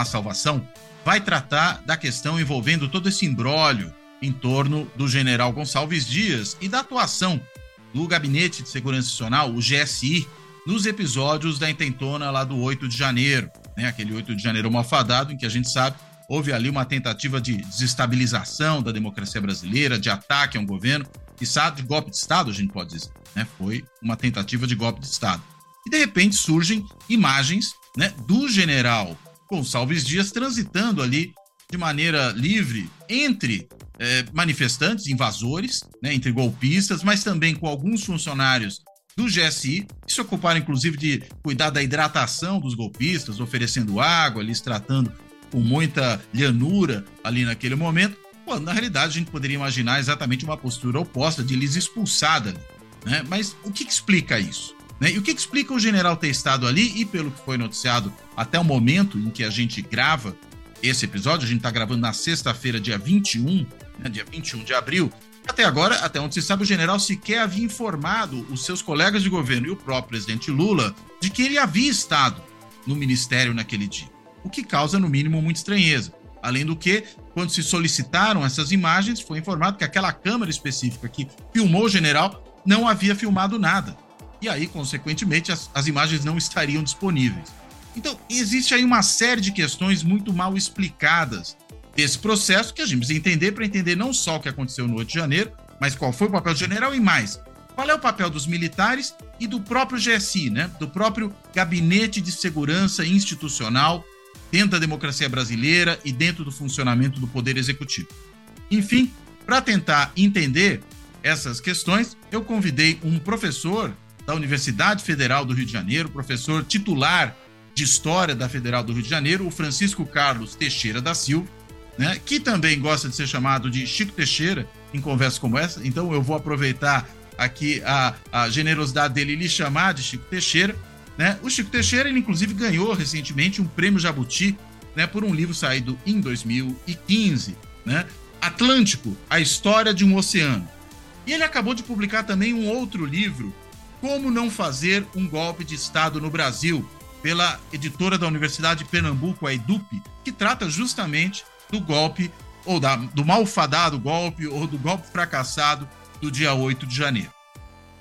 Há Salvação vai tratar da questão envolvendo todo esse imbróglio em torno do general Gonçalves Dias e da atuação do Gabinete de Segurança Nacional, o GSI, nos episódios da intentona lá do 8 de janeiro, né? aquele 8 de janeiro malfadado, em que a gente sabe houve ali uma tentativa de desestabilização da democracia brasileira, de ataque a um governo, e de golpe de Estado, a gente pode dizer. Né? Foi uma tentativa de golpe de Estado. E de repente surgem imagens né, do general Gonçalves Dias transitando ali de maneira livre entre é, manifestantes, invasores, né, entre golpistas, mas também com alguns funcionários do GSI, que se ocuparam inclusive de cuidar da hidratação dos golpistas, oferecendo água, lhes tratando com muita lhanura ali naquele momento, quando na realidade a gente poderia imaginar exatamente uma postura oposta de lhes expulsada. Né? Mas o que, que explica isso? Né? E o que explica o general ter estado ali e pelo que foi noticiado até o momento em que a gente grava esse episódio, a gente está gravando na sexta-feira, dia 21, né, dia 21 de abril. Até agora, até onde se sabe, o general sequer havia informado os seus colegas de governo e o próprio presidente Lula de que ele havia estado no ministério naquele dia. O que causa, no mínimo, muita estranheza. Além do que, quando se solicitaram essas imagens, foi informado que aquela câmera específica que filmou o general não havia filmado nada e aí, consequentemente, as, as imagens não estariam disponíveis. Então, existe aí uma série de questões muito mal explicadas desse processo que a gente precisa entender para entender não só o que aconteceu no 8 de janeiro, mas qual foi o papel do general e mais. Qual é o papel dos militares e do próprio GSI, né? do próprio Gabinete de Segurança Institucional dentro da democracia brasileira e dentro do funcionamento do Poder Executivo. Enfim, para tentar entender essas questões, eu convidei um professor da Universidade Federal do Rio de Janeiro, professor titular de História da Federal do Rio de Janeiro, o Francisco Carlos Teixeira da Silva, né, que também gosta de ser chamado de Chico Teixeira em conversas como essa. Então eu vou aproveitar aqui a, a generosidade dele e lhe chamar de Chico Teixeira. Né? O Chico Teixeira, ele inclusive ganhou recentemente um prêmio Jabuti né, por um livro saído em 2015, né? Atlântico, a história de um oceano. E ele acabou de publicar também um outro livro como Não Fazer um Golpe de Estado no Brasil, pela editora da Universidade de Pernambuco, a EDUP, que trata justamente do golpe, ou da, do malfadado golpe, ou do golpe fracassado do dia 8 de janeiro.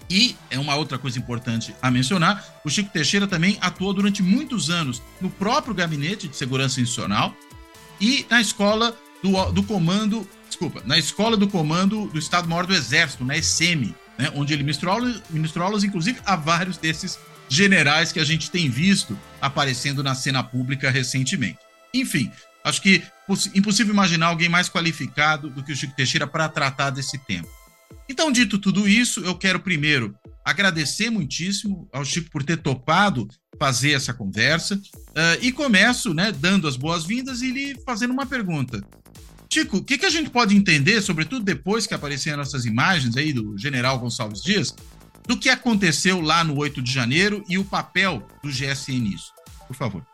E é uma outra coisa importante a mencionar: o Chico Teixeira também atuou durante muitos anos no próprio Gabinete de Segurança Institucional e na escola do, do comando, desculpa, na escola do comando do Estado-Maior do Exército, na ESEMI, né, onde ele ministrou aulas, ministrou aulas, inclusive, a vários desses generais que a gente tem visto aparecendo na cena pública recentemente. Enfim, acho que impossível imaginar alguém mais qualificado do que o Chico Teixeira para tratar desse tema. Então, dito tudo isso, eu quero primeiro agradecer muitíssimo ao Chico por ter topado fazer essa conversa uh, e começo, né, dando as boas-vindas e lhe fazendo uma pergunta. Chico, o que, que a gente pode entender, sobretudo depois que apareceram essas imagens aí do general Gonçalves Dias, do que aconteceu lá no 8 de janeiro e o papel do GSI nisso? Por favor.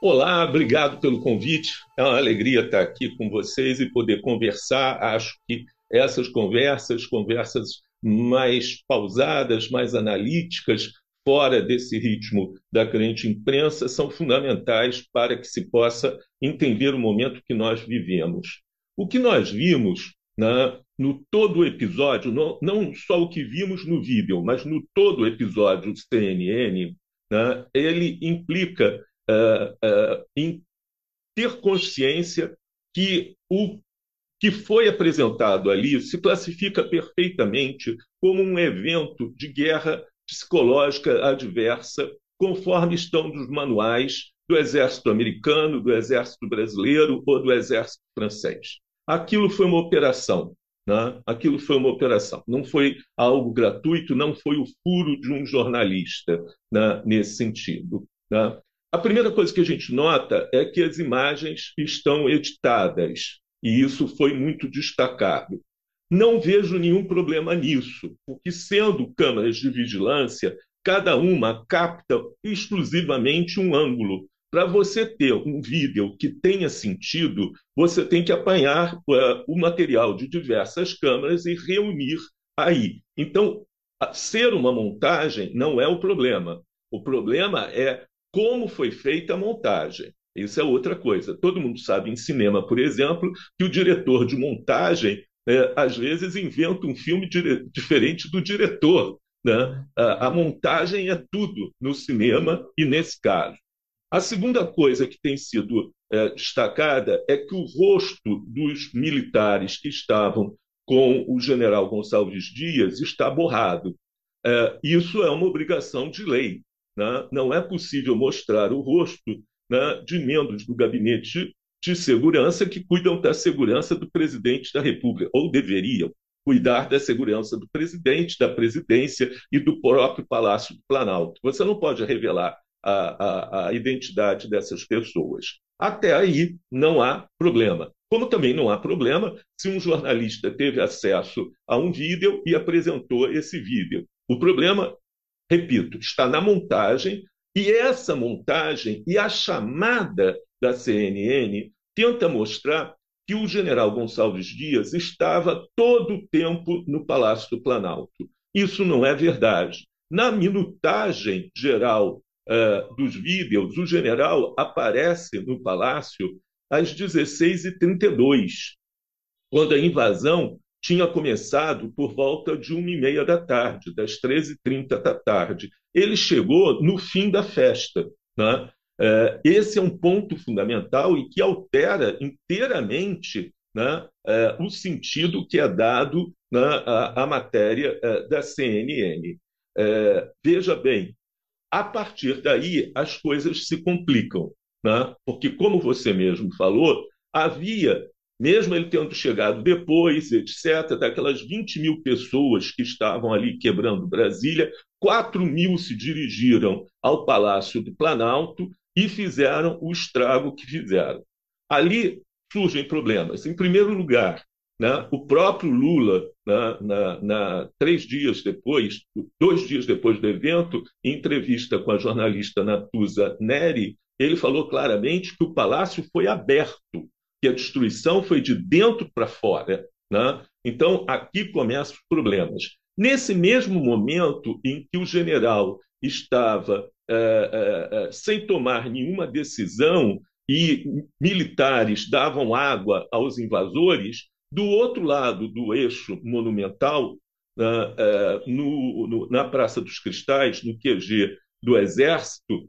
Olá, obrigado pelo convite. É uma alegria estar aqui com vocês e poder conversar. Acho que essas conversas, conversas mais pausadas, mais analíticas, fora desse ritmo da grande imprensa são fundamentais para que se possa entender o momento que nós vivemos. O que nós vimos né, no todo o episódio, não, não, só o que vimos no vídeo, mas no todo o episódio CNN, né, ele implica uh, uh, em ter consciência que o que foi apresentado ali se classifica perfeitamente como um evento de guerra psicológica adversa, conforme estão nos manuais do exército americano, do exército brasileiro ou do exército francês. Aquilo foi uma operação. Né? Aquilo foi uma operação. Não foi algo gratuito, não foi o furo de um jornalista né? nesse sentido. Né? A primeira coisa que a gente nota é que as imagens estão editadas, e isso foi muito destacado. Não vejo nenhum problema nisso, porque, sendo câmeras de vigilância, cada uma capta exclusivamente um ângulo. Para você ter um vídeo que tenha sentido, você tem que apanhar uh, o material de diversas câmeras e reunir aí. Então, ser uma montagem não é o problema. O problema é como foi feita a montagem. Isso é outra coisa. Todo mundo sabe em cinema, por exemplo, que o diretor de montagem é, às vezes inventa um filme dire... diferente do diretor. Né? A, a montagem é tudo no cinema e nesse caso. A segunda coisa que tem sido é, destacada é que o rosto dos militares que estavam com o general Gonçalves Dias está borrado. É, isso é uma obrigação de lei. Né? Não é possível mostrar o rosto né, de membros do gabinete de segurança que cuidam da segurança do presidente da República, ou deveriam cuidar da segurança do presidente, da presidência e do próprio Palácio do Planalto. Você não pode revelar a, a, a identidade dessas pessoas. Até aí não há problema. Como também não há problema se um jornalista teve acesso a um vídeo e apresentou esse vídeo. O problema, repito, está na montagem, e essa montagem e a chamada da CNN tenta mostrar que o general Gonçalves Dias estava todo o tempo no Palácio do Planalto. Isso não é verdade. Na minutagem geral uh, dos vídeos, o general aparece no palácio às 16h32, quando a invasão tinha começado por volta de uma e meia da tarde, das 13h30 da tarde. Ele chegou no fim da festa. Né? É, esse é um ponto fundamental e que altera inteiramente né, é, o sentido que é dado né, à, matéria é, da CNN. veja bem, a partir daí as coisas se complicam, né? porque, como você mesmo falou, havia, mesmo ele tendo chegado depois, etc., daquelas 20 mil pessoas que estavam ali quebrando Brasília, 4 mil se dirigiram ao Palácio do Planalto e fizeram o estrago que fizeram. Ali surgem problemas. Em primeiro lugar, né, o próprio Lula, né, na, na, três dias depois, dois dias depois do evento, em entrevista com a jornalista Natuza Neri, ele falou claramente que o palácio foi aberto, que a destruição foi de dentro para fora. Né? Então, aqui começam os problemas. Nesse mesmo momento em que o general estava sem tomar nenhuma decisão e militares davam água aos invasores, do outro lado do eixo monumental, no, no, na Praça dos Cristais, no QG do Exército,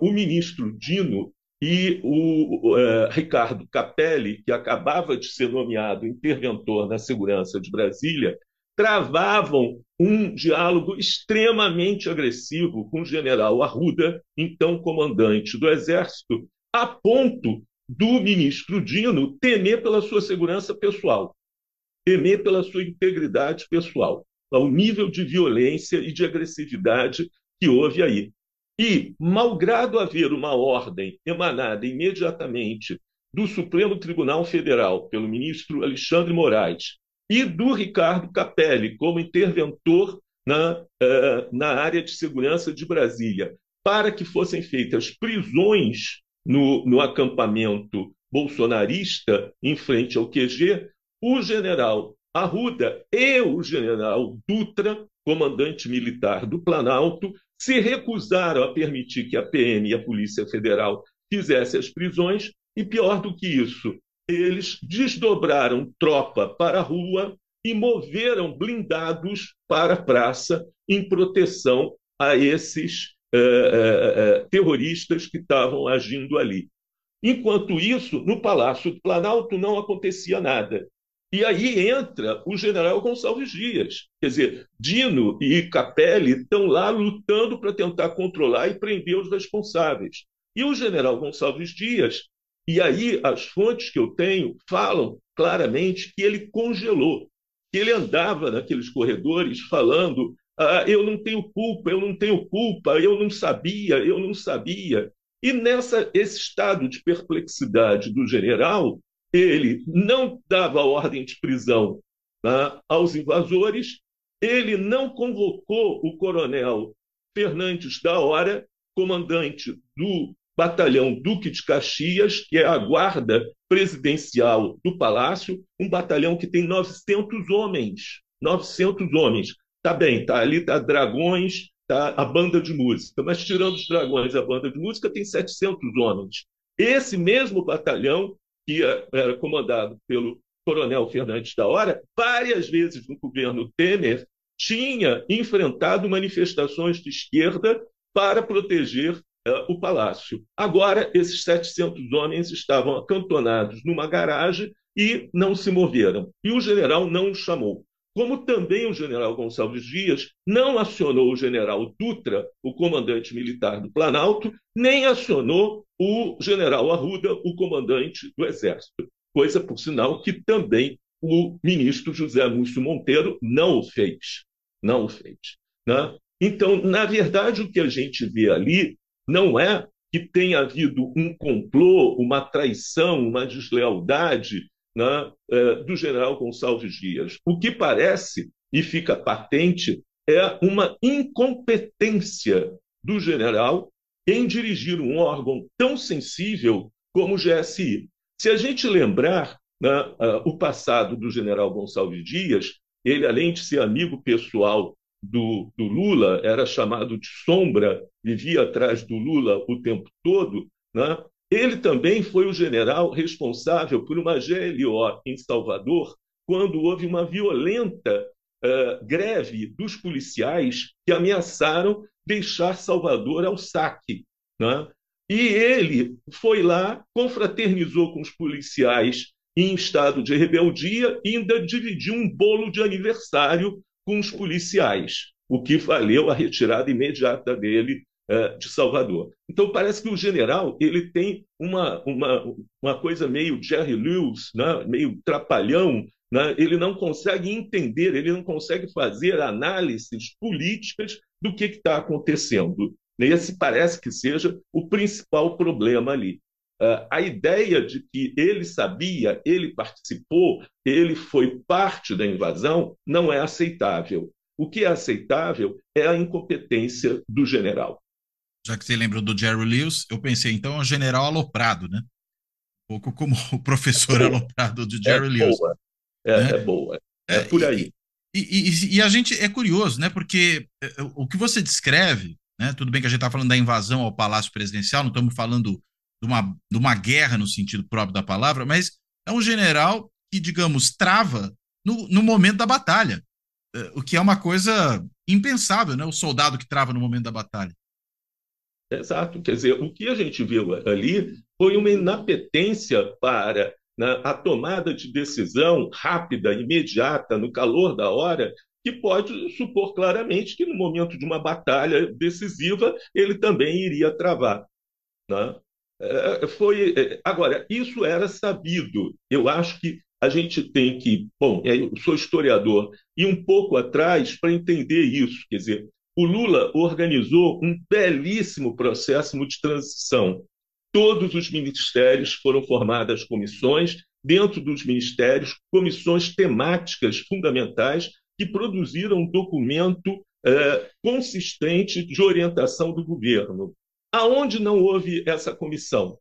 o ministro Dino e o Ricardo Capelli, que acabava de ser nomeado interventor na segurança de Brasília, travavam um diálogo extremamente agressivo com o general Arruda, então comandante do Exército, a ponto do ministro Dino temer pela sua segurança pessoal, temer pela sua integridade pessoal, ao nível de violência e de agressividade que houve aí. E, malgrado haver uma ordem emanada imediatamente do Supremo Tribunal Federal pelo ministro Alexandre Moraes e do Ricardo Capelli como interventor na, uh, na área de segurança de Brasília, para que fossem feitas prisões no, no acampamento bolsonarista em frente ao QG, o general Arruda e o general Dutra, comandante militar do Planalto, se recusaram a permitir que a PM e a Polícia Federal fizessem as prisões, e pior do que isso, eles desdobraram tropa para a rua e moveram blindados para a praça em proteção a esses eh, eh, eh, terroristas que estavam agindo ali. Enquanto isso, no Palácio do Planalto não acontecia nada. E aí entra o general Gonçalves Dias. Quer dizer, Dino e Capelli estão lá lutando para tentar controlar e prender os responsáveis. E o general Gonçalves Dias e aí as fontes que eu tenho falam claramente que ele congelou, que ele andava naqueles corredores falando: ah, eu não tenho culpa, eu não tenho culpa, eu não sabia, eu não sabia. E nessa esse estado de perplexidade do general, ele não dava ordem de prisão tá, aos invasores, ele não convocou o coronel Fernandes da Hora, comandante do batalhão Duque de Caxias, que é a guarda presidencial do Palácio, um batalhão que tem 900 homens. 900 homens. Tá bem, tá ali tá Dragões, tá a banda de música, mas tirando os Dragões, a banda de música tem 700 homens. Esse mesmo batalhão que era comandado pelo coronel Fernandes da Hora, várias vezes no governo Temer tinha enfrentado manifestações de esquerda para proteger o palácio. Agora, esses 700 homens estavam acantonados numa garagem e não se moveram. E o general não os chamou. Como também o general Gonçalves Dias não acionou o general Dutra, o comandante militar do Planalto, nem acionou o general Arruda, o comandante do Exército. Coisa, por sinal, que também o ministro José Múcio Monteiro não o fez. Não o fez. Né? Então, na verdade, o que a gente vê ali não é que tenha havido um complô, uma traição, uma deslealdade né, é, do general Gonçalves Dias. O que parece, e fica patente, é uma incompetência do general em dirigir um órgão tão sensível como o GSI. Se a gente lembrar né, o passado do general Gonçalves Dias, ele, além de ser amigo pessoal do, do, Lula, era chamado de sombra, vivia atrás do Lula o tempo todo, né? ele também foi o general responsável por uma GLO em Salvador, quando houve uma violenta uh, greve dos policiais que ameaçaram deixar Salvador ao saque. Né? E ele foi lá, confraternizou com os policiais em estado de rebeldia e ainda dividiu um bolo de aniversário com os policiais, o que valeu a retirada imediata dele uh, de Salvador. Então parece que o general ele tem uma, uma, uma coisa meio Jerry Lewis, né? meio trapalhão, né? ele não consegue entender, ele não consegue fazer análises políticas do que está acontecendo. Esse parece que seja o principal problema ali. Uh, a ideia de que ele sabia, ele participou, ele foi parte da invasão, não é aceitável. O que é aceitável é a incompetência do general. Já que você lembrou do Jerry Lewis, eu pensei, então, é um general aloprado, né? Um pouco como o professor é aloprado de Jerry é Lewis. Boa. É, né? é boa. É, é por aí. E, e, e, a gente é curioso, né? Porque é, o que você descreve, né? Tudo bem que a gente está falando da invasão ao Palácio Presidencial, não estamos falando de uma, de uma guerra no sentido próprio da palavra, mas é um general que, digamos, trava no, no momento da batalha, é, o que é uma coisa impensável, né? O soldado que trava no momento da batalha. Exato. Quer dizer, o que a gente viu ali foi uma inapetência para né, a tomada de decisão rápida, imediata, no calor da hora, que pode supor claramente que no momento de uma batalha decisiva ele também iria travar. Né? É, foi é, agora isso era sabido. Eu acho que a gente tem que, bom, eu sou historiador e um pouco atrás para entender isso. Quer dizer, o Lula organizou um belíssimo processo de transição. Todos os ministérios foram formadas comissões, dentro dos ministérios, comissões temáticas fundamentais que produziram um documento consistente de orientação do governo. Aonde não houve essa comissão?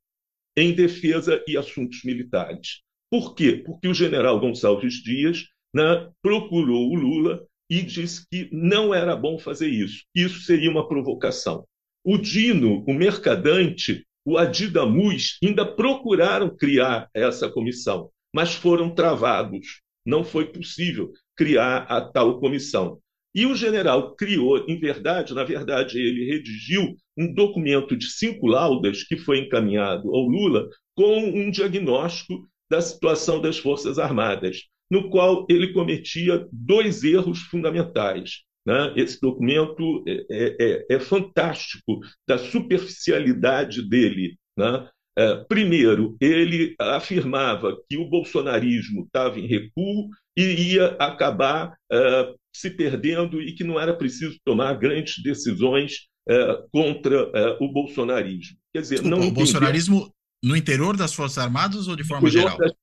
Em defesa e assuntos militares. Por quê? Porque o general Gonçalves Dias né, procurou o Lula e disse que não era bom fazer isso. Isso seria uma provocação. O Dino, o mercadante, o Adidamus ainda procuraram criar essa comissão, mas foram travados. Não foi possível criar a tal comissão. E o general criou, em verdade, na verdade, ele redigiu um documento de cinco laudas que foi encaminhado ao Lula com um diagnóstico da situação das Forças Armadas, no qual ele cometia dois erros fundamentais. Né? Esse documento é, é, é, é fantástico da superficialidade dele. Né? É, primeiro, ele afirmava que o bolsonarismo estava em recuo e ia acabar é, se perdendo e que não era preciso tomar grandes decisões é, contra o bolsonarismo. Quer dizer, Desculpa, não o bolsonarismo no interior das Forças Armadas ou de forma geral? Das...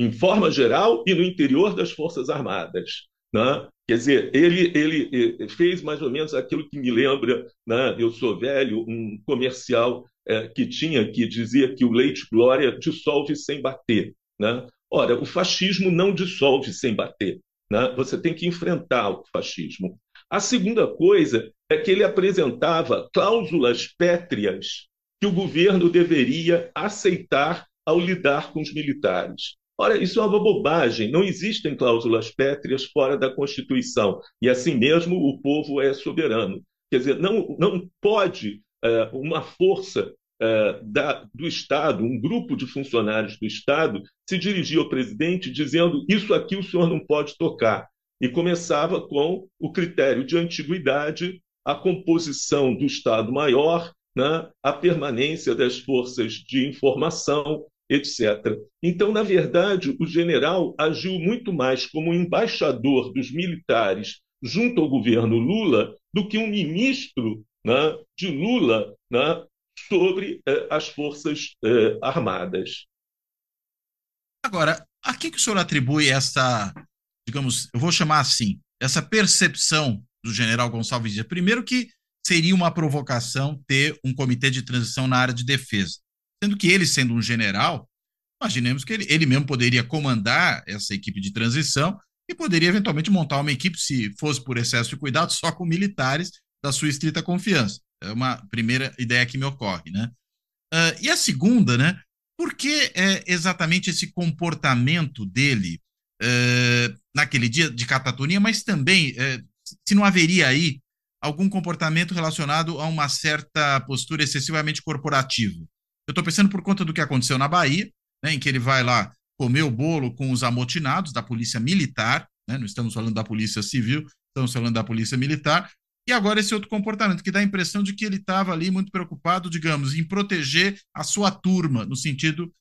Em forma geral e no interior das Forças Armadas. Né? Quer dizer, ele, ele fez mais ou menos aquilo que me lembra, né? eu sou velho, um comercial é, que tinha que dizia que o leite glória dissolve sem bater. Né? Ora, o fascismo não dissolve sem bater. Né? Você tem que enfrentar o fascismo. A segunda coisa é que ele apresentava cláusulas pétreas que o governo deveria aceitar ao lidar com os militares. Ora, isso é uma bobagem. Não existem cláusulas pétreas fora da Constituição. E assim mesmo o povo é soberano. Quer dizer, não, não pode é, uma força é, da, do Estado, um grupo de funcionários do Estado, se dirigir ao presidente dizendo: Isso aqui o senhor não pode tocar. E começava com o critério de antiguidade, a composição do Estado-Maior, né, a permanência das forças de informação, etc. Então, na verdade, o general agiu muito mais como embaixador dos militares junto ao governo Lula do que um ministro né, de Lula né, sobre eh, as Forças eh, Armadas. Agora, a que, que o senhor atribui essa, digamos, eu vou chamar assim, essa percepção do general Gonçalves Dias? Primeiro que seria uma provocação ter um comitê de transição na área de defesa. Sendo que ele, sendo um general, imaginemos que ele, ele mesmo poderia comandar essa equipe de transição e poderia eventualmente montar uma equipe, se fosse por excesso de cuidado, só com militares da sua estrita confiança. É uma primeira ideia que me ocorre, né? Uh, e a segunda, né? Por que é exatamente esse comportamento dele uh, naquele dia de catatonia, mas também uh, se não haveria aí algum comportamento relacionado a uma certa postura excessivamente corporativa? Eu estou pensando por conta do que aconteceu na Bahia, né, em que ele vai lá comer o bolo com os amotinados da polícia militar, né, não estamos falando da polícia civil, estamos falando da polícia militar, e agora esse outro comportamento, que dá a impressão de que ele estava ali muito preocupado, digamos, em proteger a sua turma, no sentido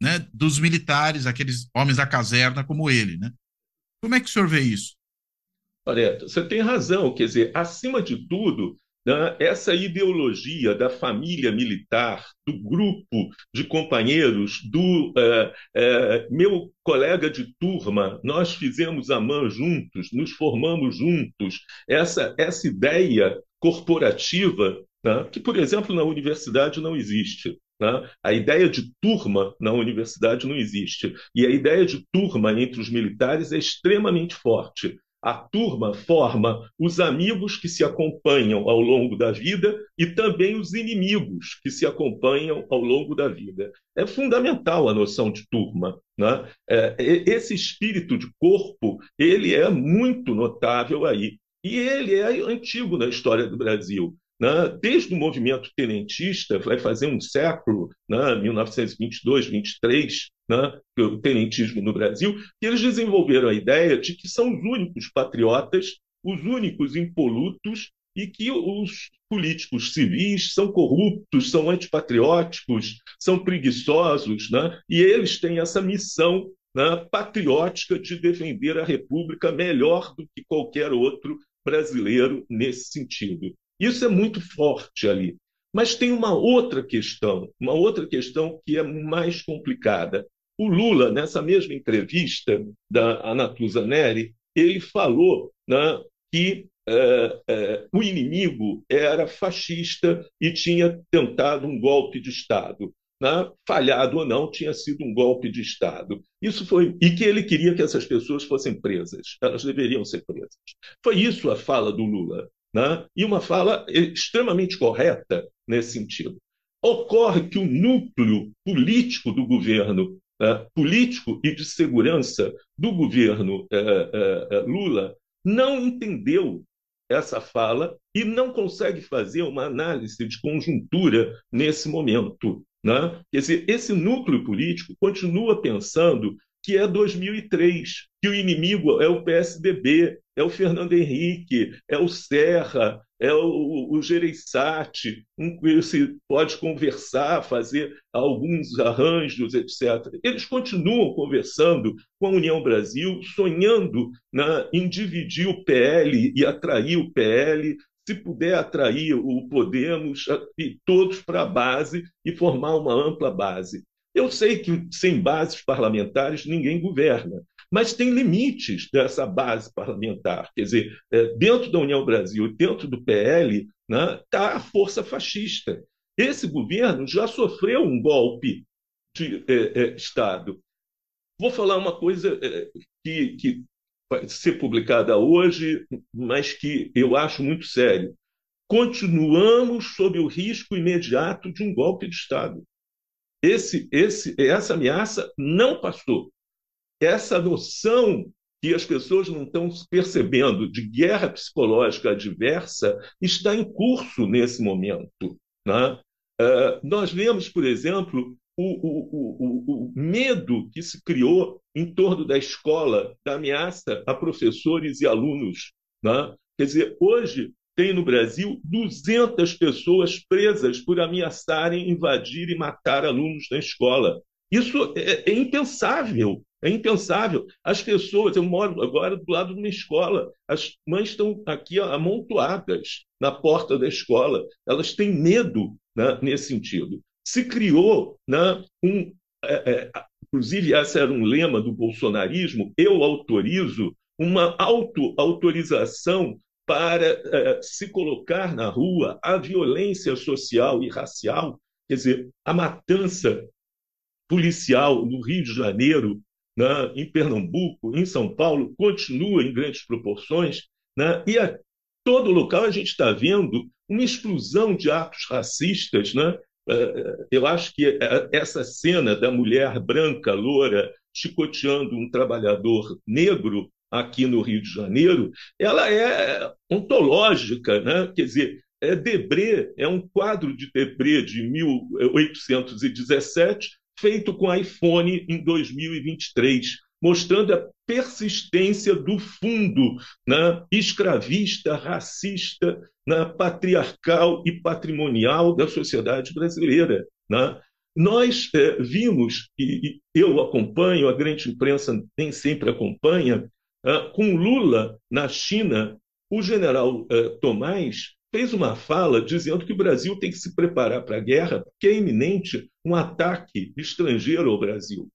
né, dos militares, aqueles homens da caserna como ele. Né? Como é que o senhor vê isso? Olha, você tem razão. Quer dizer, acima de tudo, essa ideologia da família militar, do grupo de companheiros, do é, é, meu colega de turma, nós fizemos a MAN juntos, nos formamos juntos, essa, essa ideia corporativa, né, que, por exemplo, na universidade não existe. Né? A ideia de turma na universidade não existe. E a ideia de turma entre os militares é extremamente forte. A turma forma os amigos que se acompanham ao longo da vida e também os inimigos que se acompanham ao longo da vida. É fundamental a noção de turma. Né? É, esse espírito de corpo ele é muito notável aí. E ele é antigo na história do Brasil. Né? Desde o movimento tenentista, vai fazer um século, né? 1922, 23, né? o tenentismo no Brasil, que eles desenvolveram a ideia de que são os únicos patriotas, os únicos impolutos e que os políticos civis são corruptos, são antipatrióticos, são preguiçosos, né? e eles têm essa missão né, patriótica de defender a República melhor do que qualquer outro brasileiro nesse sentido. Isso é muito forte ali. Mas tem uma outra questão, uma outra questão que é mais complicada. O Lula, nessa mesma entrevista da Anatusa Neri, ele falou né, que é, é, o inimigo era fascista e tinha tentado um golpe de Estado. Né? Falhado ou não, tinha sido um golpe de Estado. Isso foi e que ele queria que essas pessoas fossem presas. Elas deveriam ser presas. Foi isso a fala do Lula né? e uma fala extremamente correta nesse sentido. Ocorre que o núcleo político do governo, né, político e de segurança do governo é, é, Lula, não entendeu essa fala e não consegue fazer uma análise de conjuntura nesse momento. Né? Quer dizer, esse núcleo político continua pensando que é 2003, que o inimigo é o PSDB, é o Fernando Henrique, é o Serra, é o, o Gereissati, se pode conversar, fazer alguns arranjos, etc. Eles continuam conversando com a União Brasil, sonhando né, em dividir o PL e atrair o PL, se puder atrair o Podemos e todos para a base e formar uma ampla base. Eu sei que sem bases parlamentares ninguém governa, mas tem limites dessa base parlamentar. Quer dizer, é, dentro da União Brasil, dentro do PL, está né, tá a força fascista. Esse governo já sofreu um golpe de é, é, Estado. Vou falar uma coisa é, que, que vai ser publicada hoje, mas que eu acho muito sério. Continuamos sob o risco imediato de um golpe de Estado. Esse, esse, essa ameaça não passou. Essa noção que as pessoas não estão percebendo de guerra psicológica adversa está em curso nesse momento. Né? Uh, nós vemos, por exemplo, o, o, o, o, medo que se criou em torno da escola, da ameaça a professores e alunos. Né? Quer dizer, hoje tem no Brasil 200 pessoas presas por ameaçarem, invadir e matar alunos na escola. Isso é, é impensável. É impensável. As pessoas, eu moro agora do lado de uma escola, as mães estão aqui amontoadas na porta da escola, elas têm medo né, nesse sentido. Se criou né, um. É, é, inclusive, esse era um lema do bolsonarismo: eu autorizo uma auto-autorização para é, se colocar na rua a violência social e racial, quer dizer, a matança policial no Rio de Janeiro né, em Pernambuco, em São Paulo, continua em grandes proporções, né, e a todo local a gente está vendo uma explosão de atos racistas. Né? É, é, eu acho que essa cena da mulher branca, loura, chicoteando um trabalhador negro aqui no Rio de Janeiro, ela é ontológica, né? quer dizer, é Debré, é um quadro de Debré de 1817, feito com iPhone em 2023, mostrando a persistência do fundo né, escravista, racista, né, patriarcal e patrimonial da sociedade brasileira. Né? Nós é, vimos, e, e, eu acompanho, a grande imprensa nem sempre acompanha, com Lula na China, o general é, Tomás fez uma fala dizendo que o Brasil tem que se preparar para a guerra, porque é iminente um ataque estrangeiro ao Brasil.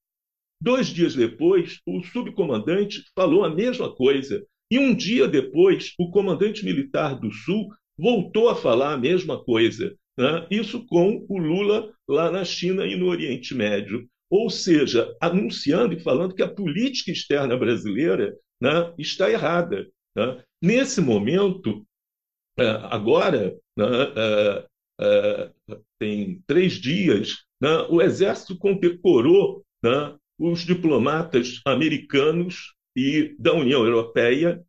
Dois dias depois, o subcomandante falou a mesma coisa. E um dia depois, o comandante militar do Sul voltou a falar a mesma coisa. Né? Isso com o Lula lá na China e no Oriente Médio. Ou seja, anunciando e falando que a política externa brasileira né, está errada. Né? Nesse momento, é, agora, né, é, é, tem três dias, né, o Exército condecorou né, os diplomatas americanos e da União Europeia,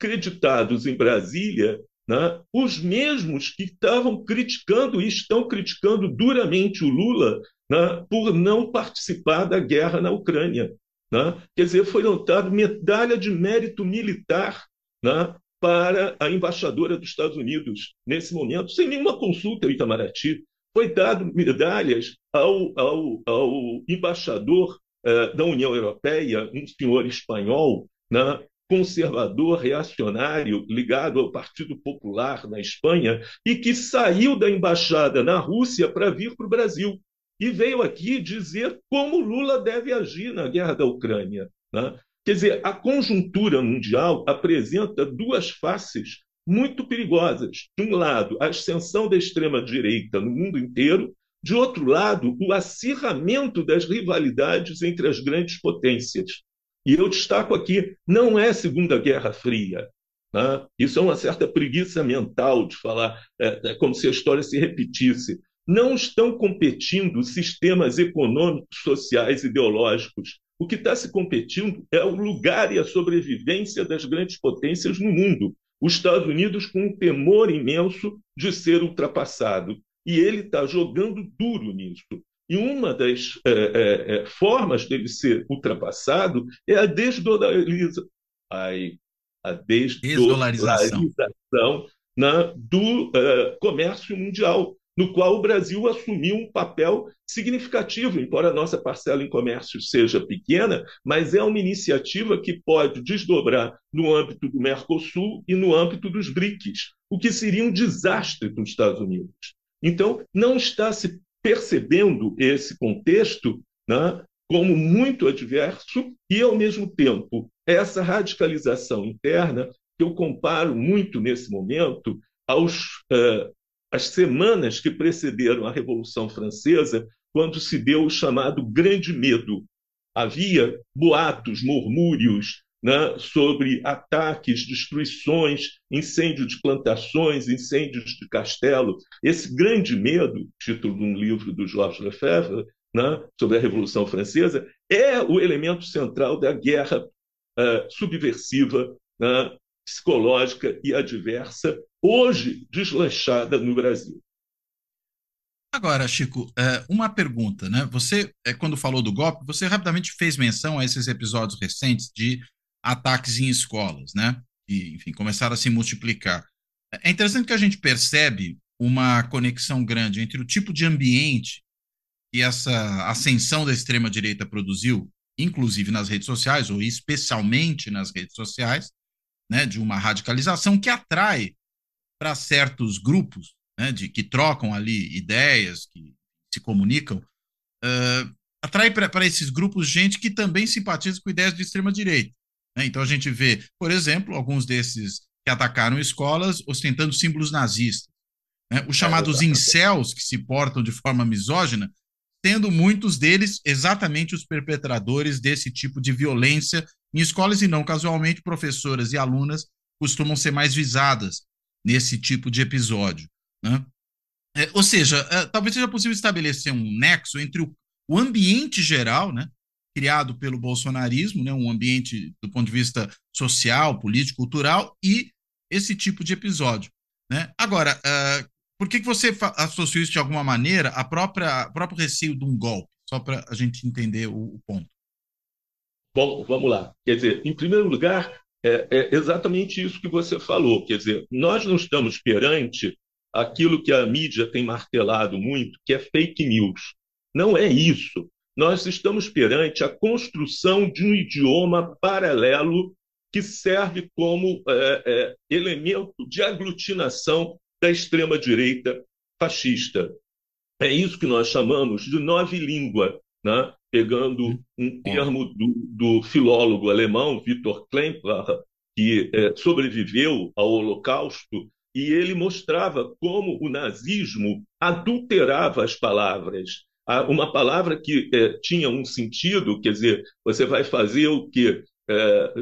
creditados em Brasília, né, os mesmos que estavam criticando e estão criticando duramente o Lula né, por não participar da guerra na Ucrânia. Né? Quer dizer, foi notado medalha de mérito militar né, para a embaixadora dos Estados Unidos, nesse momento, sem nenhuma consulta ao Itamaraty. Foi dado medalhas ao, ao, ao embaixador eh, da União Europeia, um senhor espanhol, né, conservador, reacionário, ligado ao Partido Popular na Espanha, e que saiu da embaixada na Rússia para vir para o Brasil. E veio aqui dizer como Lula deve agir na guerra da Ucrânia. Né? Quer dizer, a conjuntura mundial apresenta duas faces muito perigosas. De um lado, a ascensão da extrema-direita no mundo inteiro, de outro lado, o acirramento das rivalidades entre as grandes potências. E eu destaco aqui: não é Segunda Guerra Fria. Né? Isso é uma certa preguiça mental de falar, é, é como se a história se repetisse. Não estão competindo sistemas econômicos, sociais, ideológicos o que está se competindo é o lugar e a sobrevivência das grandes potências no mundo. Os Estados Unidos com um temor imenso de ser ultrapassado. E ele está jogando duro nisso. E uma das é, é, é, formas dele ser ultrapassado é a desdolariza... Ai, a desdolarização, desdolarização né, do é, comércio mundial no qual o Brasil assumiu um papel significativo, embora a nossa parcela em comércio seja pequena, mas é uma iniciativa que pode desdobrar no âmbito do Mercosul e no âmbito dos BRICS, o que seria um desastre para os Estados Unidos. Então, não está se percebendo esse contexto né, como muito adverso e, ao mesmo tempo, essa radicalização interna que eu comparo muito nesse momento aos uh, as semanas que precederam a Revolução Francesa, quando se deu o chamado Grande Medo. Havia boatos, murmúrios né, sobre ataques, destruições, incêndio de plantações, incêndios de castelo. Esse grande medo, título de um livro do Georges Lefebvre, né, sobre a Revolução Francesa, é o elemento central da guerra uh, subversiva, né, psicológica e adversa, hoje deslanchada no Brasil. Agora, Chico, é, uma pergunta, né? Você, é, quando falou do golpe, você rapidamente fez menção a esses episódios recentes de ataques em escolas, né? E, enfim, começaram a se multiplicar. É interessante que a gente percebe uma conexão grande entre o tipo de ambiente que essa ascensão da extrema-direita produziu, inclusive nas redes sociais, ou especialmente nas redes sociais, né, de uma radicalização que atrai para certos grupos né, de, que trocam ali ideias, que se comunicam, uh, atrai para esses grupos gente que também simpatiza com ideias de extrema-direita. Né? Então a gente vê, por exemplo, alguns desses que atacaram escolas ostentando símbolos nazistas. Né? Os é chamados é incels, que se portam de forma misógina, tendo muitos deles exatamente os perpetradores desse tipo de violência em escolas e não casualmente professoras e alunas costumam ser mais visadas nesse tipo de episódio. Né? É, ou seja, é, talvez seja possível estabelecer um nexo entre o, o ambiente geral, né, criado pelo bolsonarismo, né, um ambiente do ponto de vista social, político, cultural, e esse tipo de episódio. Né? Agora, uh, por que, que você associou isso de alguma maneira à própria ao próprio receio de um golpe? Só para a gente entender o, o, ponto. Bom, vamos lá. Quer dizer, em primeiro lugar, é, é exatamente isso que você falou. Quer dizer, nós não estamos perante aquilo que a mídia tem martelado muito, que é fake news. Não é isso. Nós estamos perante a construção de um idioma paralelo que serve como é, é, elemento de aglutinação da extrema-direita fascista. É isso que nós chamamos de nove língua, né? pegando um termo do, do filólogo alemão Viktor Klempler, que é, sobreviveu ao Holocausto, e ele mostrava como o nazismo adulterava as palavras. Uma palavra que é, tinha um sentido, quer dizer, você vai fazer o que é,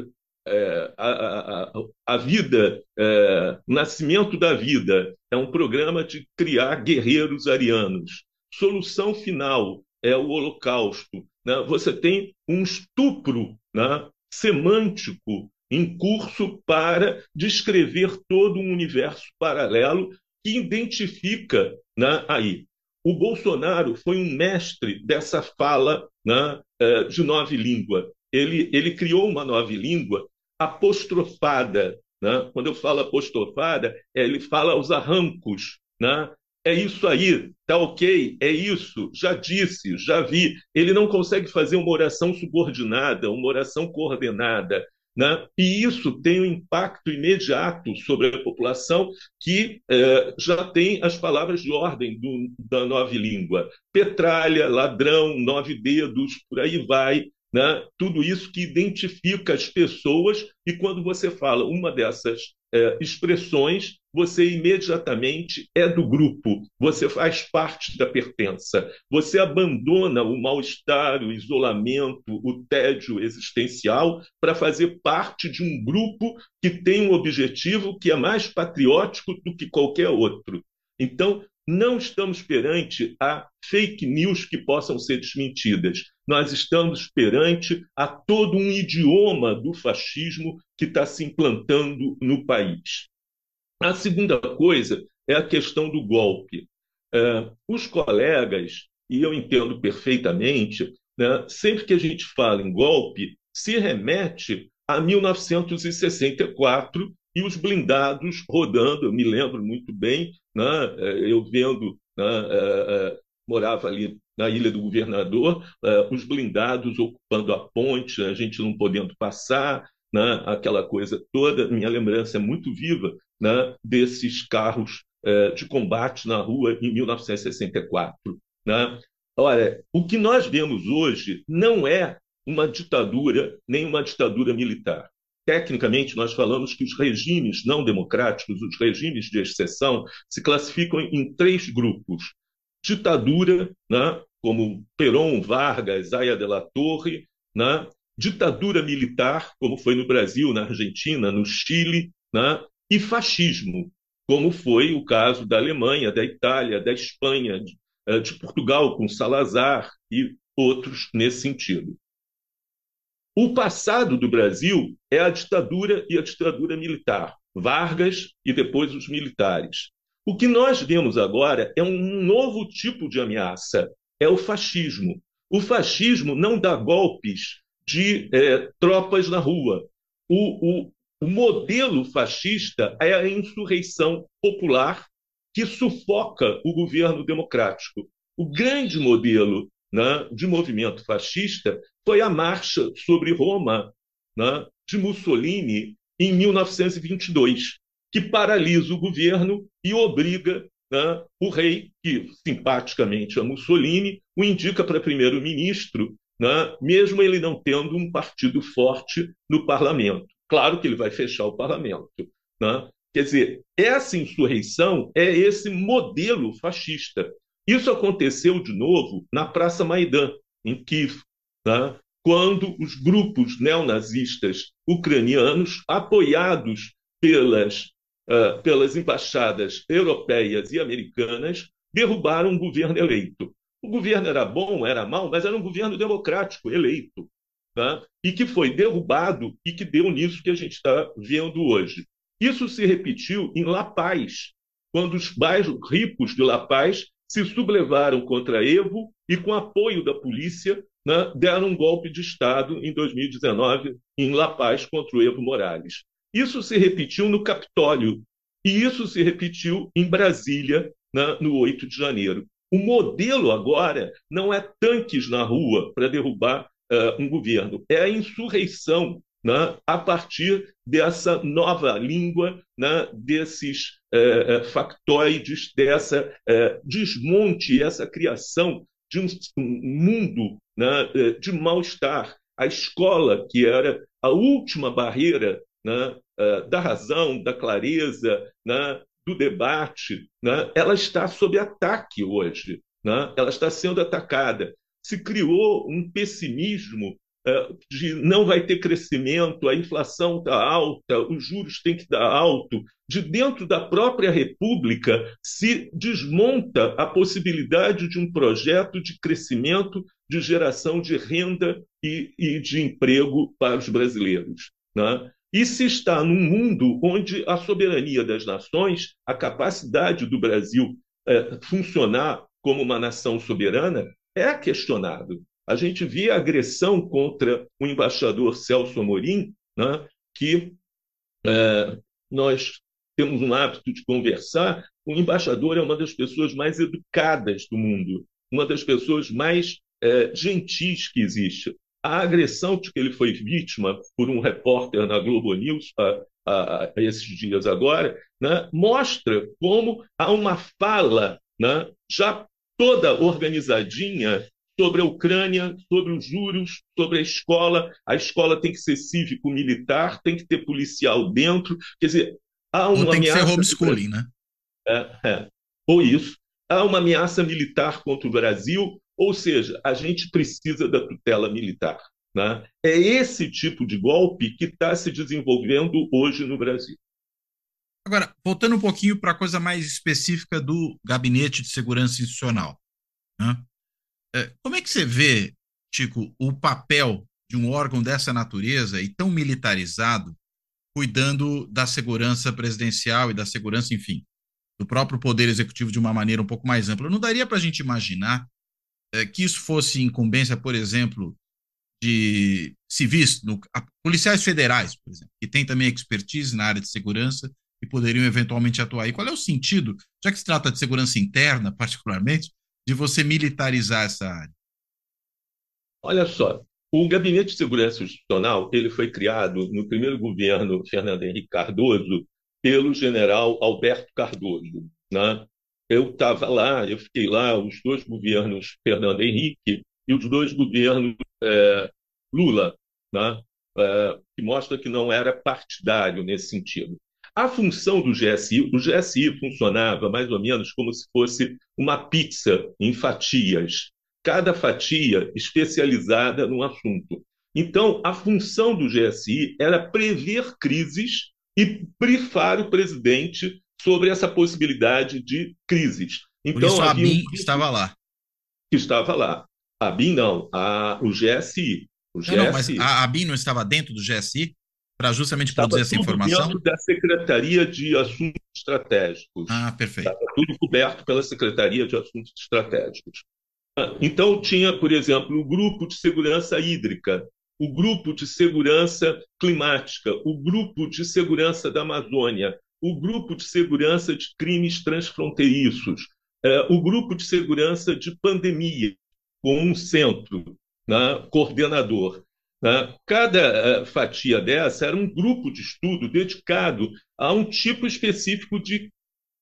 é, a, a, a, vida, é, nascimento da vida, é um programa de criar guerreiros arianos. Solução final é o Holocausto. Né? Você tem um estupro né, semântico em curso para descrever todo um universo paralelo que identifica né, aí. O Bolsonaro foi um mestre dessa fala né, é, de nove língua. Ele, ele criou uma nova língua apostrofada. Né? Quando eu falo apostrofada, é, ele fala aos arrancos. Né? É isso aí, tá ok, é isso, já disse, já vi. Ele não consegue fazer uma oração subordinada, uma oração coordenada. Né? E isso tem um impacto imediato sobre a população que eh, já tem as palavras de ordem do, da nova língua. Petralha, ladrão, nove dedos, por aí vai né? tudo isso que identifica as pessoas, e quando você fala uma dessas é, expressões, você imediatamente é do grupo, você faz parte da pertença, você abandona o mal-estar, o isolamento, o tédio existencial para fazer parte de um grupo que tem um objetivo que é mais patriótico do que qualquer outro. Então, não estamos perante a fake news que possam ser desmentidas. Nós estamos perante a todo um idioma do fascismo que está se implantando no país. A segunda coisa é a questão do golpe. É, os colegas, e eu entendo perfeitamente, né, sempre que a gente fala em golpe, se remete a 1964 e os blindados rodando, eu me lembro muito bem, né, é, eu vendo, né, é, é, morava ali na Ilha do Governador, os blindados ocupando a ponte, a gente não podendo passar, né, aquela coisa toda. Minha lembrança é muito viva né, desses carros de combate na rua em 1964. Né? Olha, o que nós vemos hoje não é uma ditadura nem uma ditadura militar. Tecnicamente, nós falamos que os regimes não democráticos, os regimes de exceção, se classificam em três grupos: ditadura, né, como Perón, Vargas, Aya de la Torre, né, ditadura militar, como foi no Brasil, na Argentina, no Chile, né, e fascismo, como foi o caso da Alemanha, da Itália, da Espanha, de, eh, de Portugal, com Salazar e outros nesse sentido. O passado do Brasil é a ditadura e a ditadura militar, Vargas e depois os militares. O que nós vemos agora é um novo tipo de ameaça, é o fascismo. O fascismo não dá golpes de é, tropas na rua. O, o, o modelo fascista é a insurreição popular que sufoca o governo democrático. O grande modelo né, de movimento fascista foi a marcha sobre Roma né, de Mussolini em 1922, que paralisa o governo e obriga né, o rei, que simpaticamente a Mussolini, o indica para primeiro-ministro, né, mesmo ele não tendo um partido forte no parlamento. Claro que ele vai fechar o parlamento. Né? Quer dizer, essa insurreição é esse modelo fascista. Isso aconteceu de novo na Praça Maidan, em Kiev, né? quando os grupos neonazistas ucranianos, apoiados pelas uh, pelas embaixadas europeias e americanas, derrubaram um governo eleito. O governo era bom, era mau, mas era um governo democrático, eleito, tá? e que foi derrubado e que deu nisso que a gente está vendo hoje. Isso se repetiu em La Paz, quando os bairros ricos de La Paz se sublevaram contra Evo e, com apoio da polícia, né, deram um golpe de Estado em 2019 em La Paz contra o Evo Morales. Isso se repetiu no Capitólio e isso se repetiu em Brasília né, no 8 de janeiro. O modelo agora não é tanques na rua para derrubar uh, um governo, é a insurreição né, a partir dessa nova língua, né, desses uh, factoides, dessa uh, desmonte, essa criação de um, mundo né, de mal-estar. A escola, que era a última barreira né, da razão, da clareza, né, do debate, né, ela está sob ataque hoje. Né, ela está sendo atacada. Se criou um pessimismo de não vai ter crescimento, a inflação está alta, os juros têm que dar alto. De dentro da própria República se desmonta a possibilidade de um projeto de crescimento, de geração de renda e, e de emprego para os brasileiros. Né? E se está num mundo onde a soberania das nações, a capacidade do Brasil é, funcionar como uma nação soberana, é questionado. A gente vê a agressão contra o embaixador Celso Amorim, né, que é, nós temos um hábito de conversar. O embaixador é uma das pessoas mais educadas do mundo, uma das pessoas mais é, gentis que existe a agressão de que ele foi vítima por um repórter na Globo News a, a, a esses dias agora, né, mostra como há uma fala né, já toda organizadinha sobre a Ucrânia, sobre os juros, sobre a escola. A escola tem que ser cívico-militar, tem que ter policial dentro. Quer dizer, há uma Ou tem ameaça. Que ser homeschooling, né? É, é. Ou isso. Há uma ameaça militar contra o Brasil, ou seja, a gente precisa da tutela militar. Né? É esse tipo de golpe que está se desenvolvendo hoje no Brasil. Agora, voltando um pouquinho para a coisa mais específica do Gabinete de Segurança Institucional. Né? É, como é que você vê, Tico, o papel de um órgão dessa natureza e tão militarizado cuidando da segurança presidencial e da segurança, enfim, do próprio poder executivo de uma maneira um pouco mais ampla? Não daria para a gente imaginar é, que isso fosse incumbência, por exemplo, de civis, no, a, policiais federais, por exemplo, que têm também expertise na área de segurança e poderiam eventualmente atuar. E qual é o sentido, já que se trata de segurança interna, particularmente, de você militarizar essa área? Olha só, O Gabinete de Segurança Institucional ele foi criado no primeiro governo Fernando Henrique Cardoso pelo general Alberto Cardoso. Né? Eu estava lá, eu fiquei lá, os dois governos Fernando Henrique e os dois governos é, Lula, né? é, que mostra que não era partidário nesse sentido. A função do GSI, o GSI funcionava mais ou menos como se fosse uma pizza em fatias, cada fatia especializada num assunto. Então, a função do GSI era prever crises e brifar o presidente sobre essa possibilidade de crises. Então, Por isso a BIM um... estava lá. Estava lá. A BIM não, a, o GSI. O GSI. Não, não, mas a, a BIM não estava dentro do GSI para justamente estava produzir essa informação? dentro da Secretaria de Assuntos Estratégicos. Ah, perfeito. Estava tudo coberto pela Secretaria de Assuntos Estratégicos. Ah, então, tinha, por exemplo, o Grupo de Segurança Hídrica, o Grupo de Segurança Climática, o Grupo de Segurança da Amazônia, o Grupo de Segurança de Crimes Transfronteiriços, é, o Grupo de Segurança de Pandemia, com um centro, né, coordenador. Né? Cada é, fatia dessa era um grupo de estudo dedicado a um tipo específico de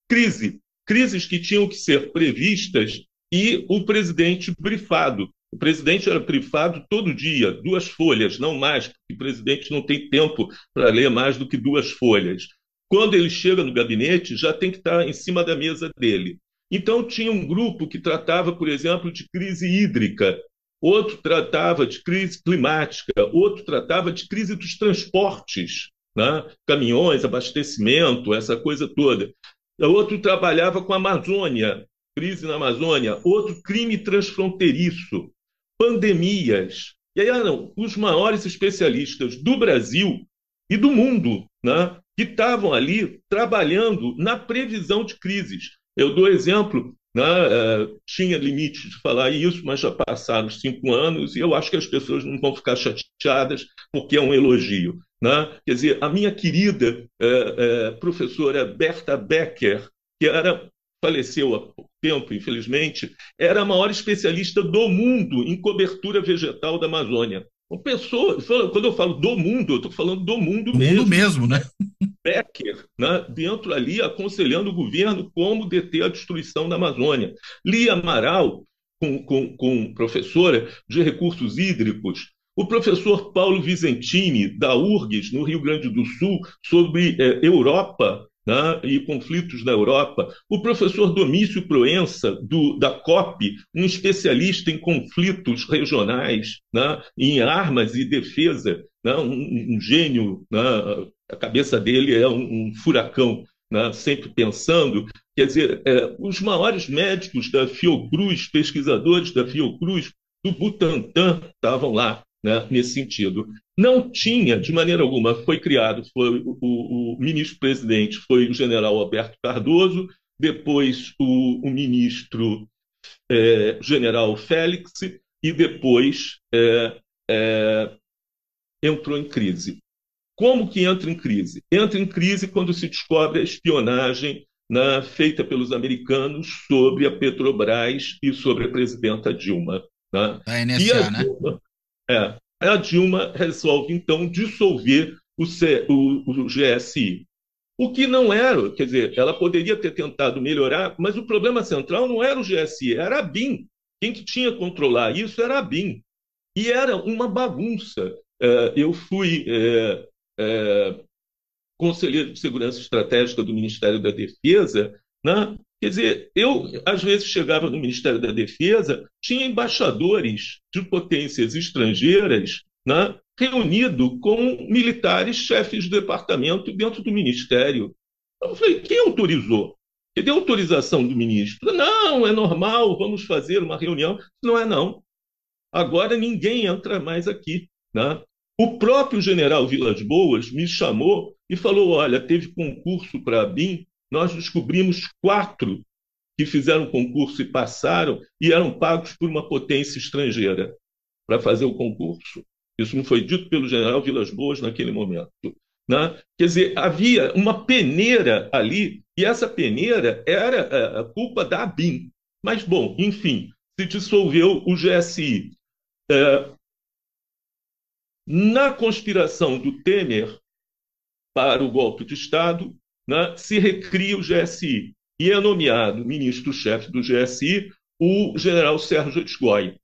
crise, crises que tinham que ser previstas e o presidente brifado. O presidente era brifado todo dia, duas folhas, não mais, porque o presidente não tem tempo para ler mais do que duas folhas. Quando ele chega no gabinete, já tem que estar em cima da mesa dele. Então, tinha um grupo que tratava, por exemplo, de crise hídrica, outro tratava de crise climática, outro tratava de crise dos transportes, né? caminhões, abastecimento, essa coisa toda. Outro trabalhava com a Amazônia, crise na Amazônia, outro crime transfronteiriço, pandemias. E aí eram os maiores especialistas do Brasil e do mundo, né? que estavam ali trabalhando na previsão de crises. Eu dou exemplo, né, é, tinha limite de falar isso, mas já passaram cinco anos e eu acho que as pessoas não vão ficar chateadas porque é um elogio. Né? Quer dizer, a minha querida é, é, professora Berta Becker, que era faleceu há pouco tempo, infelizmente, era a maior especialista do mundo em cobertura vegetal da Amazônia. Pessoa, quando eu falo do mundo, eu estou falando do mundo do mesmo. mundo mesmo, né? Becker, né, dentro ali, aconselhando o governo como deter a destruição da Amazônia. Lia Amaral, com, com, com professora de recursos hídricos, o professor Paulo Vicentini, da URGS, no Rio Grande do Sul, sobre eh, Europa né, e conflitos na Europa. O professor Domício Proença, do, da COP, um especialista em conflitos regionais, né, em armas e defesa, né, um, um, gênio, né, a cabeça dele é um, um furacão, né, sempre pensando. Quer dizer, é, os maiores médicos da Fiocruz, pesquisadores da Fiocruz, do Butantan, estavam lá né, nesse sentido. Não tinha, de maneira alguma, foi criado, foi o, o, o ministro-presidente foi o general Alberto Cardoso, depois o, o ministro é, general Félix, e depois é, é, entrou em crise. Como que entra em crise? Entra em crise quando se descobre a espionagem na, feita pelos americanos sobre a Petrobras e sobre a presidenta Dilma. Né? A NSA, e a né? Dilma, é, a Dilma resolve, então, dissolver o, C, o, o GSI. O que não era, quer dizer, ela poderia ter tentado melhorar, mas o problema central não era o GSI, era a BIM. Quem que tinha que controlar isso era a BIM. E era uma bagunça. É, eu fui é, é, conselheiro de segurança estratégica do Ministério da Defesa, né? Quer dizer, eu, às vezes, chegava no Ministério da Defesa, tinha embaixadores de potências estrangeiras né, reunido com militares chefes de departamento dentro do Ministério. Eu falei, quem autorizou? Cadê a autorização do ministro? Não, é normal, vamos fazer uma reunião. Não é não. Agora ninguém entra mais aqui. Né? O próprio general Vilas Boas me chamou e falou, olha, teve concurso para a BIM, nós descobrimos quatro que fizeram concurso e passaram e eram pagos por uma potência estrangeira para fazer o concurso. Isso não foi dito pelo general Vilas Boas naquele momento. Né? Quer dizer, havia uma peneira ali, e essa peneira era é, a culpa da ABIN. Mas, bom, enfim, se dissolveu o GSI. É, Na conspiração do Temer para o golpe de Estado, né, se recria o GSI e é nomeado ministro-chefe do GSI o general Sérgio Etzgoy,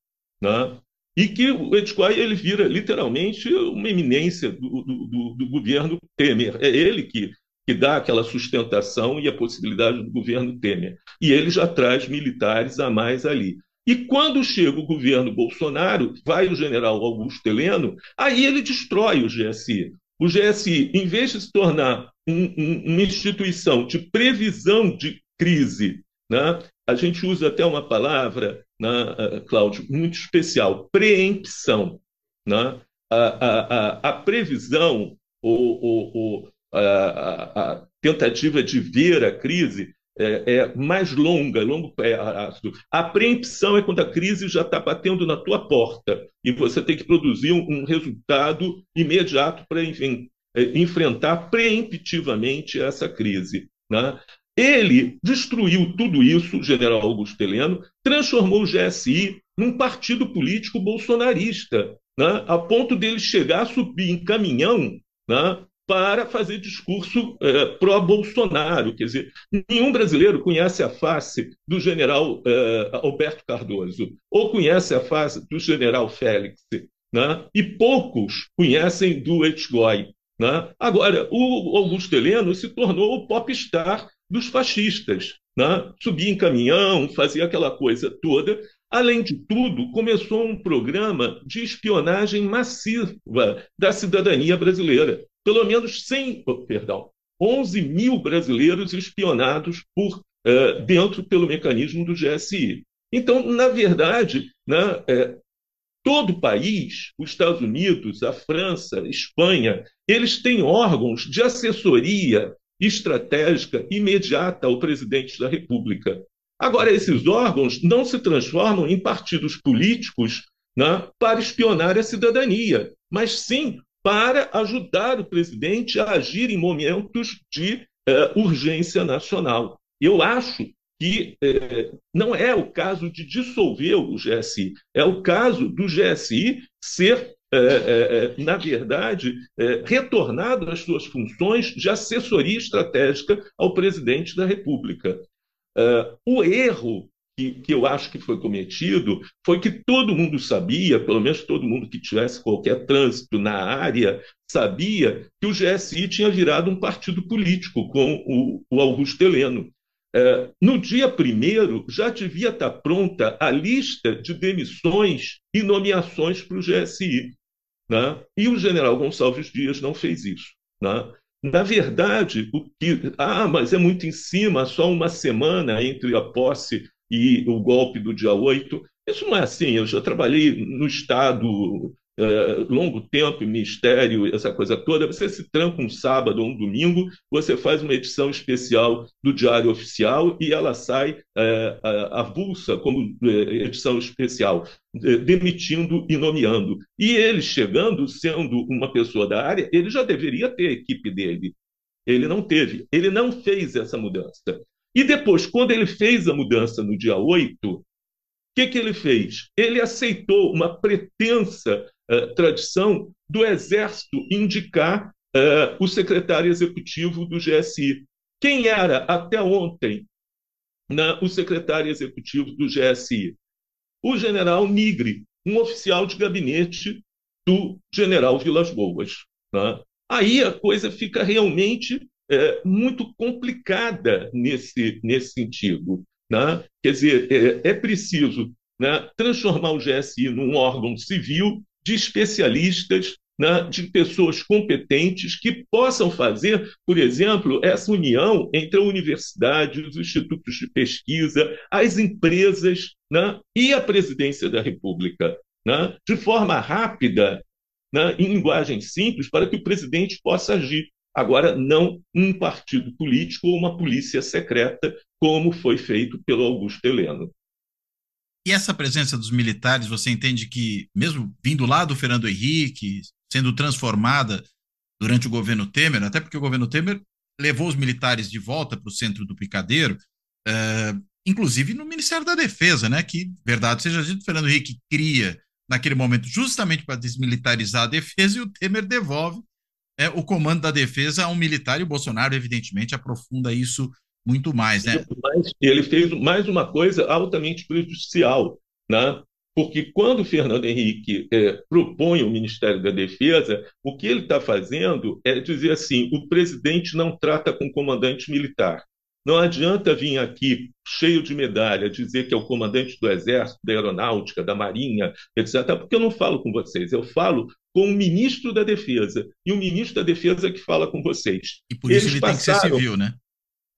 né? e que o Etzgoy ele vira literalmente uma eminência do, do, do, governo Temer. É ele que, que dá aquela sustentação e a possibilidade do governo Temer. E ele já traz militares a mais ali. E quando chega o governo Bolsonaro, vai o general Augusto Heleno, aí ele destrói o GSI. O GSI, em vez de se tornar um, um, uma instituição de previsão de crise, né? a gente usa até uma palavra, né, Cláudio, muito especial, preempção. Né? A, a, a, a previsão, ou, ou, ou a, tentativa de ver a crise é, é mais longa, longo prazo. A preempção é quando a crise já está batendo na tua porta e você tem que produzir um, um resultado imediato para é, enfrentar preemptivamente essa crise. Né? Ele destruiu tudo isso, general Augusto Heleno, transformou o GSI num partido político bolsonarista, né? a ponto dele chegar a subir em caminhão né? Para fazer discurso é, pró-Bolsonaro. Quer dizer, nenhum brasileiro conhece a face do general é, Alberto Cardoso, ou conhece a face do general Félix, né? e poucos conhecem do Etgói. Né? Agora, o Augusto Heleno se tornou o popstar dos fascistas. Né? Subia em caminhão, fazia aquela coisa toda. Além de tudo, começou um programa de espionagem massiva da cidadania brasileira. Pelo menos 100, perdão, 11 mil brasileiros espionados por uh, dentro pelo mecanismo do GSI. Então, na verdade, né, é, todo o país, os Estados Unidos, a França, a Espanha, eles têm órgãos de assessoria estratégica imediata ao presidente da República. Agora, esses órgãos não se transformam em partidos políticos né, para espionar a cidadania, mas sim para ajudar o presidente a agir em momentos de eh, urgência nacional. Eu acho que eh, não é o caso de dissolver o GSI, é o caso do GSI ser é, na verdade, retornado às suas funções de assessoria estratégica ao presidente da República. É, o erro que, que, eu acho que foi cometido foi que todo mundo sabia, pelo menos todo mundo que tivesse qualquer trânsito na área, sabia que o GSI tinha virado um partido político com o, o Augusto Heleno. É, no dia primeiro, já devia estar pronta a lista de demissões e nomeações para o GSI. Né? E o general Gonçalves Dias não fez isso. Né? Na verdade, o que. Ah, mas é muito em cima, só uma semana entre a posse e o golpe do dia 8. Isso não é assim. Eu já trabalhei no Estado é, longo tempo, ministério, essa coisa toda, você se tranca um sábado ou um domingo, você faz uma edição especial do Diário Oficial e ela sai é, avulsa como é, edição especial, é, demitindo e nomeando. E ele chegando, sendo uma pessoa da área, ele já deveria ter a equipe dele. Ele não teve, ele não fez essa mudança. E depois, quando ele fez a mudança no dia 8, o que, que ele fez? Ele aceitou uma pretensa uh, tradição do Exército indicar uh, o secretário executivo do GSI. Quem era até ontem né, o secretário executivo do GSI? O general Nigre, um oficial de gabinete do general Vilas Boas. Né? Aí a coisa fica realmente é, muito complicada nesse, nesse sentido. Né? Quer dizer, é, é preciso né, transformar o GSI num órgão civil de especialistas, né, de pessoas competentes que possam fazer, por exemplo, essa união entre a universidade, os institutos de pesquisa, as empresas né, e a presidência da República, né, de forma rápida, né, em linguagem simples, para que o presidente possa agir. Agora, não um partido político ou uma polícia secreta, como foi feito pelo Augusto Heleno. E essa presença dos militares, você entende que, mesmo vindo lá do Fernando Henrique, sendo transformada durante o governo Temer, até porque o governo Temer levou os militares de volta para o centro do picadeiro, é, inclusive no Ministério da Defesa, né? Que, verdade seja dito, Fernando Henrique cria naquele momento, justamente para desmilitarizar a defesa, e o Temer devolve é, o comando da defesa a um militar, e o Bolsonaro, evidentemente, aprofunda isso muito mais, né? Mas ele fez mais uma coisa altamente prejudicial, né? Porque quando o Fernando Henrique é, propõe o Ministério da Defesa, o que ele está fazendo é dizer assim: o presidente não trata com comandante militar. Não adianta vir aqui cheio de medalha dizer que é o comandante do Exército, da Aeronáutica, da Marinha, etc., porque eu não falo com vocês, eu falo com o ministro da Defesa. E o ministro da Defesa que fala com vocês. E por isso Eles ele passaram, tem que ser civil, né?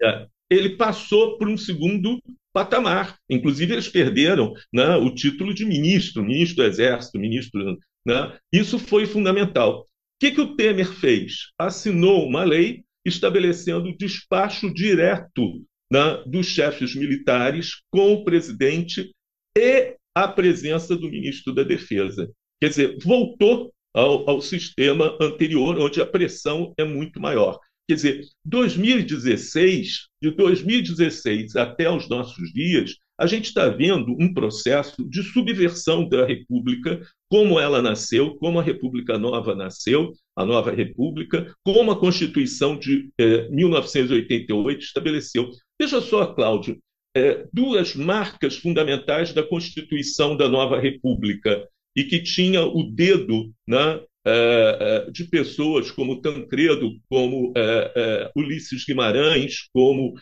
É, ele passou por um segundo patamar. Inclusive, eles perderam né, o título de ministro, ministro do Exército, ministro. Né? Isso foi fundamental. O que, que o Temer fez? Assinou uma lei estabelecendo despacho direto né, dos chefes militares com o presidente e a presença do ministro da Defesa. Quer dizer, voltou ao, ao sistema anterior, onde a pressão é muito maior. Quer dizer, 2016, de 2016 até os nossos dias, a gente está vendo um processo de subversão da República, como ela nasceu, como a República Nova nasceu, a Nova República, como a Constituição de eh, 1988 estabeleceu. Veja só, Cláudio, eh, duas marcas fundamentais da Constituição da Nova República e que tinha o dedo né, é, é, de pessoas como Tancredo, como é, Ulisses Guimarães, como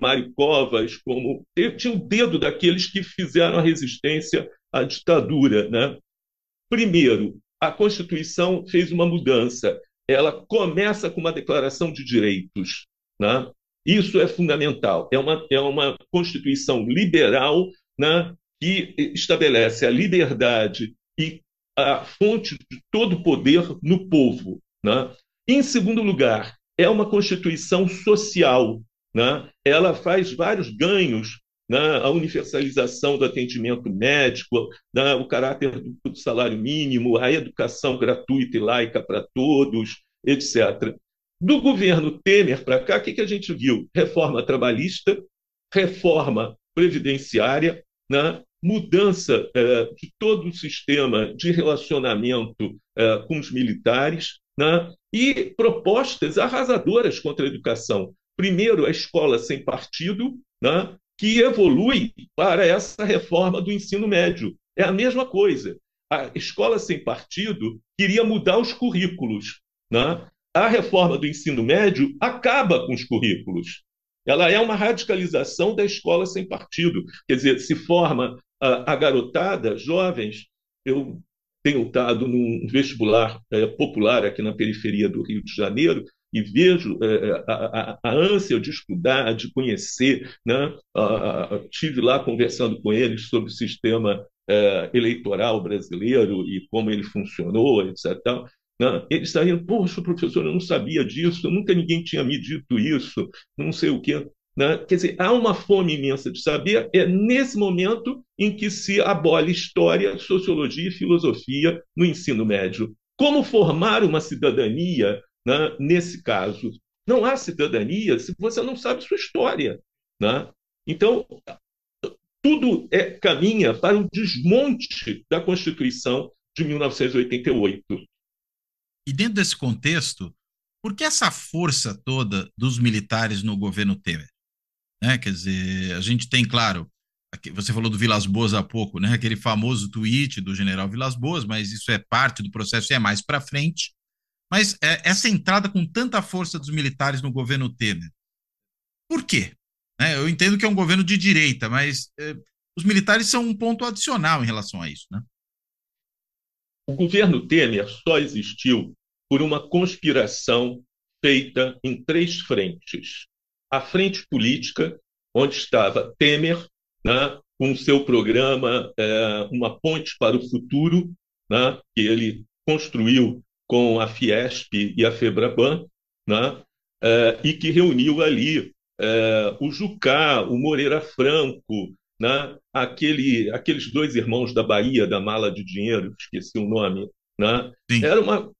Mário Covas, como tinha o dedo daqueles que fizeram a resistência à ditadura. Né? Primeiro, a Constituição fez uma mudança. Ela começa com uma declaração de direitos. Né? Isso é fundamental. É uma, é uma Constituição liberal né, que estabelece a liberdade e a fonte de todo poder no povo. Né? Em segundo lugar, é uma constituição social. Né? Ela faz vários ganhos né? a universalização do atendimento médico, né? o caráter do salário mínimo, a educação gratuita e laica para todos, etc. Do governo Temer para cá, o que, que a gente viu? Reforma trabalhista, reforma previdenciária, né? mudança é, de todo o sistema de relacionamento é, com os militares né? e propostas arrasadoras contra a educação. Primeiro, a escola sem partido, né? Que evolui para essa reforma do ensino médio. É a mesma coisa. A escola sem partido queria mudar os currículos. Né? A reforma do ensino médio acaba com os currículos. Ela é uma radicalização da escola sem partido. Quer dizer, se forma a, a garotada, jovens, eu tenho estado num vestibular é, popular aqui na periferia do Rio de Janeiro e vejo é, a, a, a, ânsia de estudar, de conhecer. Né? estive lá conversando com eles sobre o sistema é, eleitoral brasileiro e como ele funcionou, etc. Né? Eles saíram, poxa, professor, eu não sabia disso, nunca ninguém tinha me dito isso, não sei o quê. Né? Quer dizer, há uma fome imensa de saber, é nesse momento em que se abole história, sociologia e filosofia no ensino médio. Como formar uma cidadania né, nesse caso? Não há cidadania se você não sabe sua história. Né? Então, tudo é, caminha para o desmonte da Constituição de 1988. E dentro desse contexto, por que essa força toda dos militares no governo Temer? Né? Quer dizer, a gente tem, claro, você falou do Vilas Boas há pouco, né? Aquele famoso tweet do general Vilas Boas, mas isso é parte do processo e é mais para frente. Mas é, essa entrada com tanta força dos militares no governo Temer, por quê? É, eu entendo que é um governo de direita, mas é, os militares são um ponto adicional em relação a isso, né? O governo Temer só existiu por uma conspiração feita em três frentes a frente política, onde estava Temer, né, com seu programa é, Uma Ponte para o Futuro, né, que ele construiu com a Fiesp e a Febraban, né, é, e que reuniu ali é, o Jucá, o Moreira Franco, né, aquele, aqueles dois irmãos da Bahia, da mala de dinheiro, esqueci o nome. Né? Era, uma,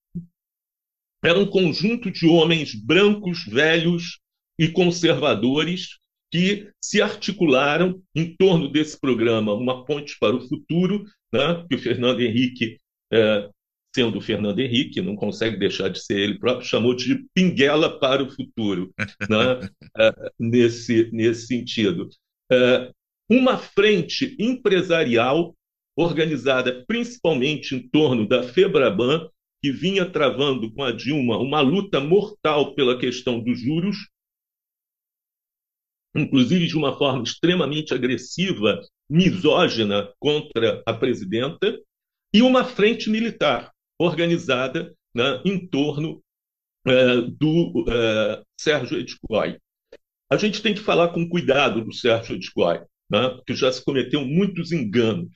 era um conjunto de homens brancos, velhos, e conservadores que se articularam em torno desse programa, uma ponte para o futuro, né, que o Fernando Henrique, é, sendo o Fernando Henrique, não consegue deixar de ser ele próprio, chamou de pinguela para o futuro, né, é, nesse, nesse sentido. É, uma frente empresarial organizada principalmente em torno da Febraban, que vinha travando com a Dilma uma luta mortal pela questão dos juros, inclusive de uma forma extremamente agressiva, misógina contra a presidenta, e uma frente militar organizada né, em torno uh, do uh, Sérgio Edcoy. A gente tem que falar com cuidado do Sérgio Edcoy, né, porque já se cometeu muitos enganos.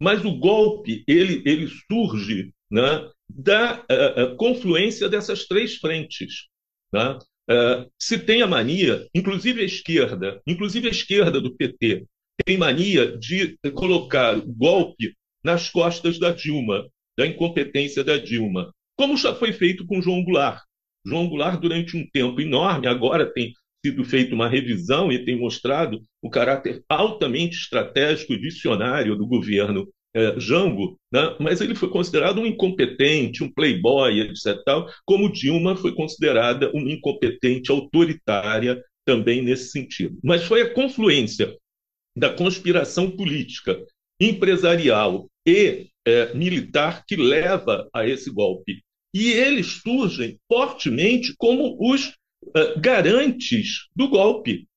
Mas o golpe ele, ele surge né, da uh, confluência dessas três frentes. Né? Uh, se tem a mania, inclusive a esquerda, inclusive a esquerda do PT, tem mania de colocar o golpe nas costas da Dilma, da incompetência da Dilma, como já foi feito com João Goulart. João Goulart, durante um tempo enorme, agora tem sido feita uma revisão e tem mostrado o caráter altamente estratégico e visionário do governo é, Jango, né? mas ele foi considerado um incompetente, um playboy, etc. Tal, como Dilma foi considerada uma incompetente autoritária também nesse sentido. Mas foi a confluência da conspiração política, empresarial e é, militar que leva a esse golpe. E eles surgem fortemente como os uh, garantes do golpe.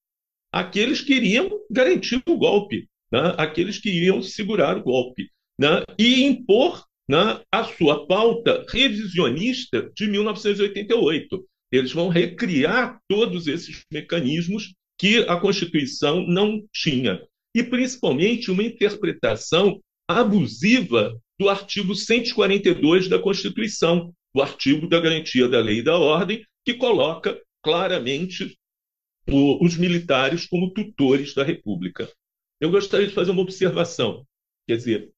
Aqueles que iriam garantir o golpe, né? aqueles que iriam segurar o golpe né? e impor né, a sua pauta revisionista de 1988. Eles vão recriar todos esses mecanismos que a Constituição não tinha. E, principalmente, uma interpretação abusiva do artigo 142 da Constituição, o artigo da garantia da lei e da ordem, que coloca claramente o, os militares como tutores da República. Eu gostaria de fazer uma observação. Quer dizer,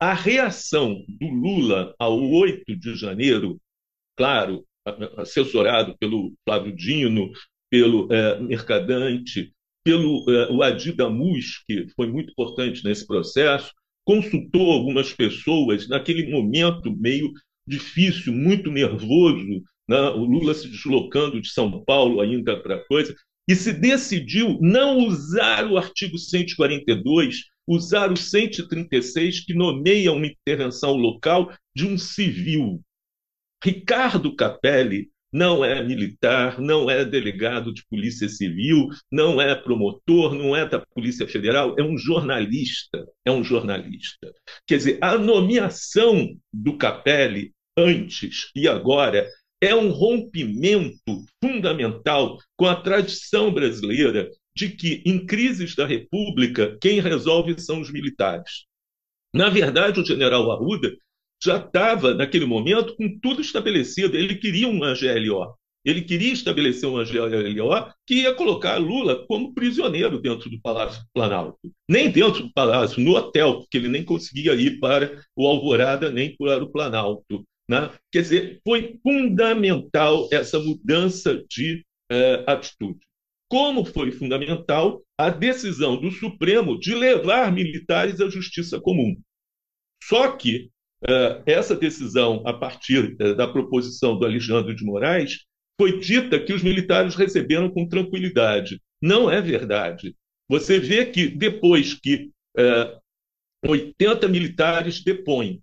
a reação do Lula ao 8 de janeiro, claro, assessorado pelo Flávio Dino, pelo é, Mercadante, pelo é, o Adidamus, que foi muito importante nesse processo, consultou algumas pessoas naquele momento meio difícil, muito nervoso, né? o Lula se deslocando de São Paulo ainda para coisa, e se decidiu não usar o artigo 142, usar o 136, que nomeia uma intervenção local de um civil. Ricardo Capelli não é militar, não é delegado de polícia civil, não é promotor, não é da Polícia Federal, é um jornalista, é um jornalista. Quer dizer, a nomeação do Capelli antes e agora é um rompimento fundamental com a tradição brasileira de que, em crises da República, quem resolve são os militares. Na verdade, o general Arruda já estava, naquele momento, com tudo estabelecido. Ele queria uma GLO. Ele queria estabelecer uma GLO que ia colocar Lula como prisioneiro dentro do Palácio Planalto. Nem dentro do Palácio, no hotel, porque ele nem conseguia ir para o Alvorada nem para o Planalto. Né? Quer dizer, foi fundamental essa mudança de eh, atitude. Como foi fundamental a decisão do Supremo de levar militares à justiça comum. Só que essa decisão, a partir eh, da proposição do Alexandre de Moraes, foi dita que os militares receberam com tranquilidade. Não é verdade. Você vê que depois que 80 militares depõem,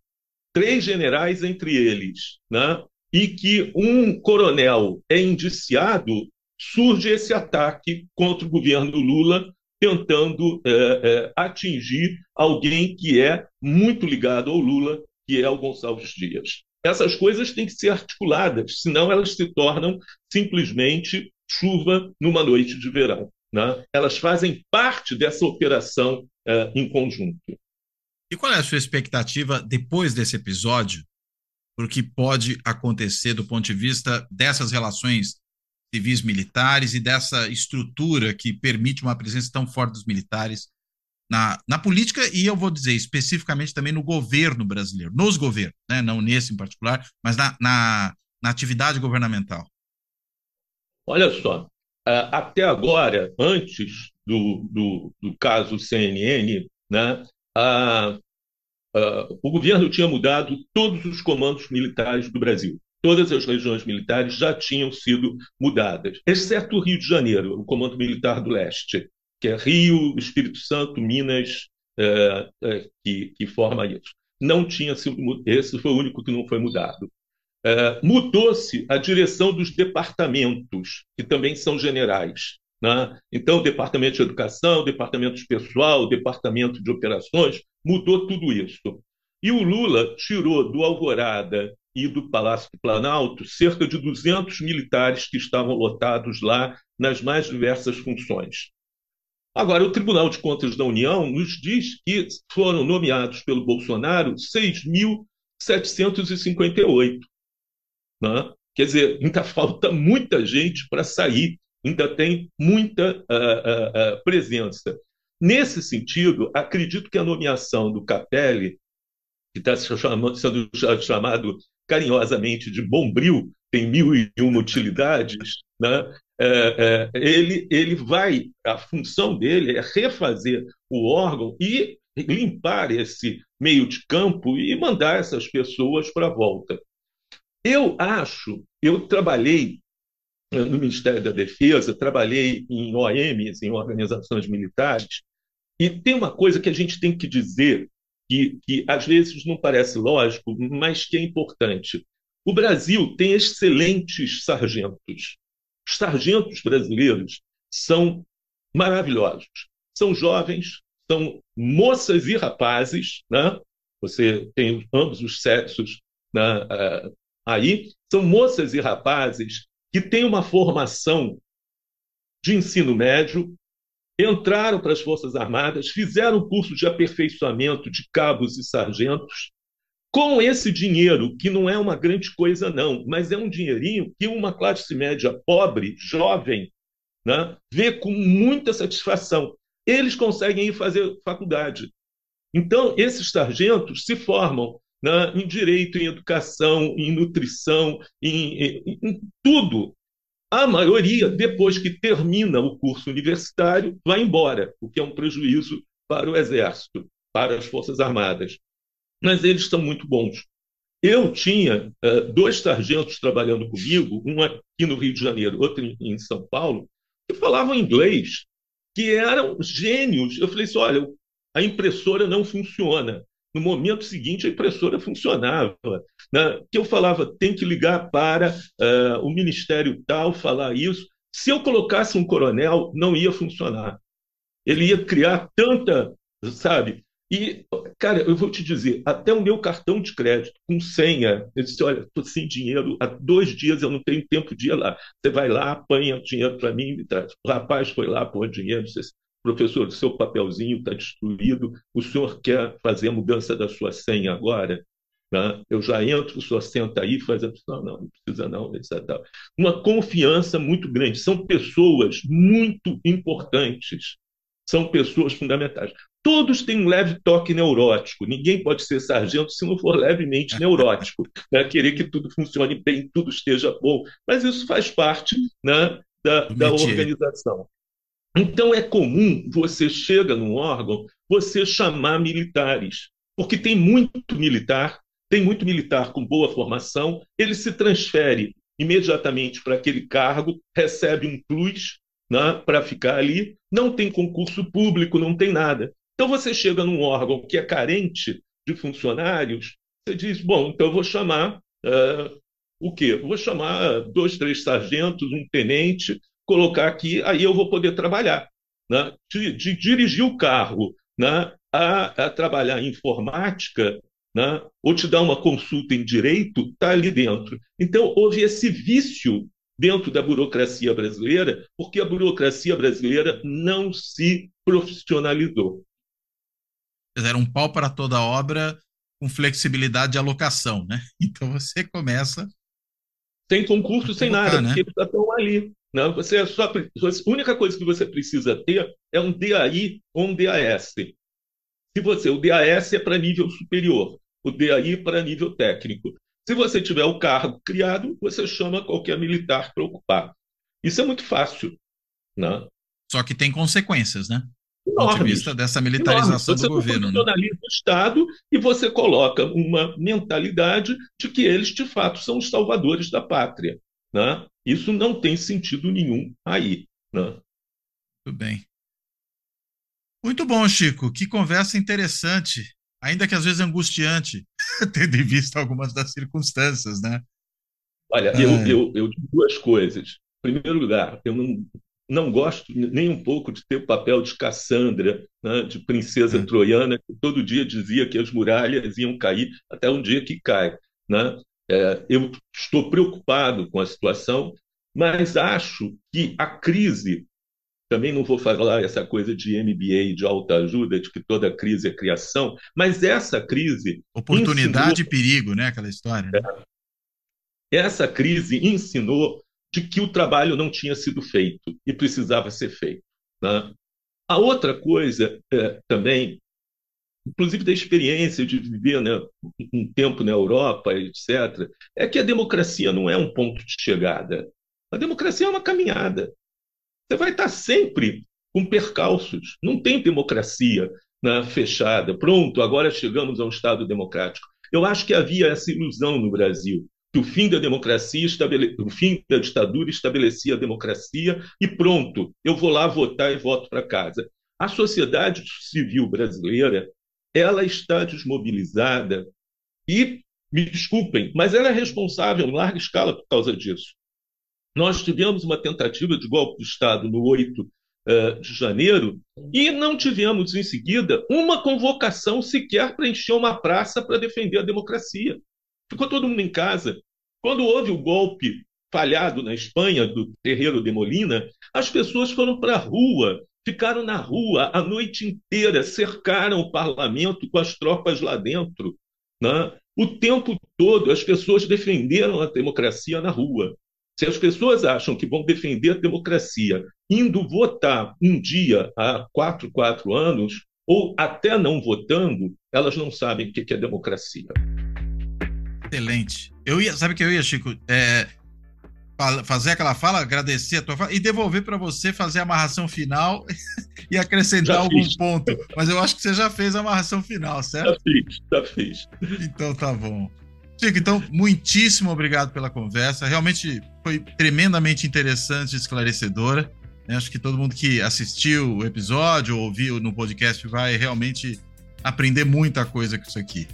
três generais entre eles, né? e que um coronel é indiciado, surge esse ataque contra o governo Lula, tentando é, é, atingir alguém que é muito ligado ao Lula, que é o Gonçalves Dias. Essas coisas têm que ser articuladas, senão elas se tornam simplesmente chuva numa noite de verão. Né? Elas fazem parte dessa operação é, em conjunto. E qual é a sua expectativa depois desse episódio para o que pode acontecer do ponto de vista dessas relações civis militares e dessa estrutura que permite uma presença tão forte dos militares na, na política e eu vou dizer especificamente também no governo brasileiro, nos governos, né? não nesse em particular, mas na, na, na atividade governamental? Olha só, até agora, antes do, do, do caso CNN, né, a, a, o governo tinha mudado todos os comandos militares do Brasil. Todas as regiões militares já tinham sido mudadas, exceto o Rio de Janeiro, o Comando Militar do Leste, que é Rio, Espírito Santo, Minas, é, é, que, que forma isso. Não tinha sido, esse foi o único que não foi mudado. É, Mudou-se a direção dos departamentos, que também são generais. Né? Então, departamento de educação, departamento de pessoal, departamento de operações, mudou tudo isso. E o Lula tirou do Alvorada e do Palácio do Planalto cerca de 200 militares que estavam lotados lá nas mais diversas funções. Agora, o Tribunal de Contas da União nos diz que foram nomeados pelo Bolsonaro 6.758. Né? Quer dizer, ainda falta muita gente para sair, ainda tem muita uh, uh, uh, presença. Nesse sentido, acredito que a nomeação do Capelli, que está sendo chamado carinhosamente de Bombril, tem mil e uma utilidades, né? É, é, ele, ele vai, a função dele é refazer o órgão e limpar esse meio de campo e mandar essas pessoas para a volta. Eu acho, eu trabalhei no Ministério da Defesa, trabalhei em OMs, em organizações militares, e tem uma coisa que a gente tem que dizer, que, que às vezes não parece lógico, mas que é importante. O Brasil tem excelentes sargentos. Os sargentos brasileiros são maravilhosos. São jovens, são moças e rapazes, né? Você tem ambos os sexos né? uh, aí. São moças e rapazes que têm uma formação de ensino médio, entraram para as Forças Armadas, fizeram curso de aperfeiçoamento de cabos e sargentos, com esse dinheiro, que não é uma grande coisa, não, mas é um dinheirinho que uma classe média pobre, jovem, né, vê com muita satisfação. Eles conseguem ir fazer faculdade. Então, esses sargentos se formam né, em direito, em educação, em nutrição, em, em, em tudo. A maioria, depois que termina o curso universitário, vai embora, o que é um prejuízo para o Exército, para as Forças Armadas mas eles são muito bons. Eu tinha uh, dois sargentos trabalhando comigo, um aqui no Rio de Janeiro, outro em, em São Paulo, que falavam inglês, que eram gênios. Eu falei assim: olha, a impressora não funciona. No momento seguinte, a impressora funcionava. Né? Que eu falava, tem que ligar para uh, o ministério tal, falar isso. Se eu colocasse um coronel, não ia funcionar. Ele ia criar tanta, sabe, e, cara, eu vou te dizer, até o meu cartão de crédito com senha, eu disse, olha, estou sem dinheiro, há dois dias eu não tenho tempo de ir lá. Você vai lá, apanha dinheiro para mim e me traz. O rapaz foi lá, pôr dinheiro, disse, professor, o seu papelzinho está destruído, o senhor quer fazer a mudança da sua senha agora? Né? Eu já entro, o senhor senta aí, faz a... Não, não, não precisa não. Uma confiança muito grande. São pessoas muito importantes são pessoas fundamentais. Todos têm um leve toque neurótico. Ninguém pode ser sargento se não for levemente neurótico. Né? Querer que tudo funcione bem, tudo esteja bom. Mas isso faz parte né, da, da organização. Então é comum você chega num órgão, você chamar militares, porque tem muito militar, tem muito militar com boa formação, ele se transfere imediatamente para aquele cargo, recebe um plus né, para ficar ali, não tem concurso público, não tem nada. Então você chega num órgão que é carente de funcionários, você diz, bom, então eu vou chamar uh, o quê? Vou chamar dois, três sargentos, um tenente, colocar aqui, aí eu vou poder trabalhar. Né? De, de dirigir o carro né? a, a trabalhar em informática, né? ou te dar uma consulta em direito, está ali dentro. Então, houve esse vício dentro da burocracia brasileira, porque a burocracia brasileira não se profissionalizou. Era um pau para toda obra com flexibilidade de alocação, né? Então você começa. Sem concurso, sem nada, né? porque eles já estão ali. Não, né? você é só, a única coisa que você precisa ter é um DAI ou um DAS. Se você, o DAS é para nível superior, o DAI para nível técnico. Se você tiver o cargo criado, você chama qualquer militar para ocupar. Isso é muito fácil. Né? Só que tem consequências, né? Ponto de vista dessa militarização do governo. Você né? o Estado e você coloca uma mentalidade de que eles, de fato, são os salvadores da pátria. Né? Isso não tem sentido nenhum aí. Né? Muito bem. Muito bom, Chico. Que conversa interessante, ainda que às vezes angustiante, tendo em vista algumas das circunstâncias, né? Olha, é. eu, eu, eu digo duas coisas. Em primeiro lugar, eu não, não gosto nem um pouco de ter o papel de Cassandra, né, de princesa é. troiana, que todo dia dizia que as muralhas iam cair até um dia que cai. Né? É, eu estou preocupado com a situação, mas acho que a crise também não vou falar essa coisa de MBA, de alta ajuda, de que toda crise é criação, mas essa crise. Oportunidade ensinou... e perigo, né? Aquela história. Né? É. Essa crise ensinou de que o trabalho não tinha sido feito e precisava ser feito. Né? A outra coisa é, também, inclusive da experiência de viver né, um tempo na Europa, etc., é que a democracia não é um ponto de chegada. A democracia é uma caminhada. Você vai estar sempre com percalços. Não tem democracia né, fechada. Pronto, agora chegamos a um Estado democrático. Eu acho que havia essa ilusão no Brasil, que o fim da democracia, estabele... o fim da ditadura estabelecia a democracia e pronto, eu vou lá votar e voto para casa. A sociedade civil brasileira, ela está desmobilizada e, me desculpem, mas ela é responsável em larga escala por causa disso. Nós tivemos uma tentativa de golpe de Estado no 8 uh, eh, de janeiro e não tivemos, em seguida, uma convocação sequer para encher uma praça para defender a democracia. Ficou todo mundo em casa. Quando houve o golpe falhado na Espanha, do terreiro de Molina, as pessoas foram para a rua, ficaram na rua a noite inteira, cercaram o parlamento com as tropas lá dentro. Né? O tempo todo as pessoas defenderam a democracia na rua. Se as pessoas acham que vão defender a democracia indo votar um dia há quatro, quatro anos, ou até não votando, elas não sabem o que é democracia. Excelente. Eu ia, sabe o que eu ia, Chico? É, fazer aquela fala, agradecer a tua fala e devolver para você fazer a amarração final e acrescentar já algum fiz. ponto. Mas eu acho que você já fez a amarração final, certo? Já fiz, já fiz. Então tá bom. Chico, então, muitíssimo obrigado pela conversa. Realmente foi tremendamente interessante e esclarecedora. Né? Acho que todo mundo que assistiu o episódio ou ouviu no podcast vai realmente aprender muita coisa com isso aqui.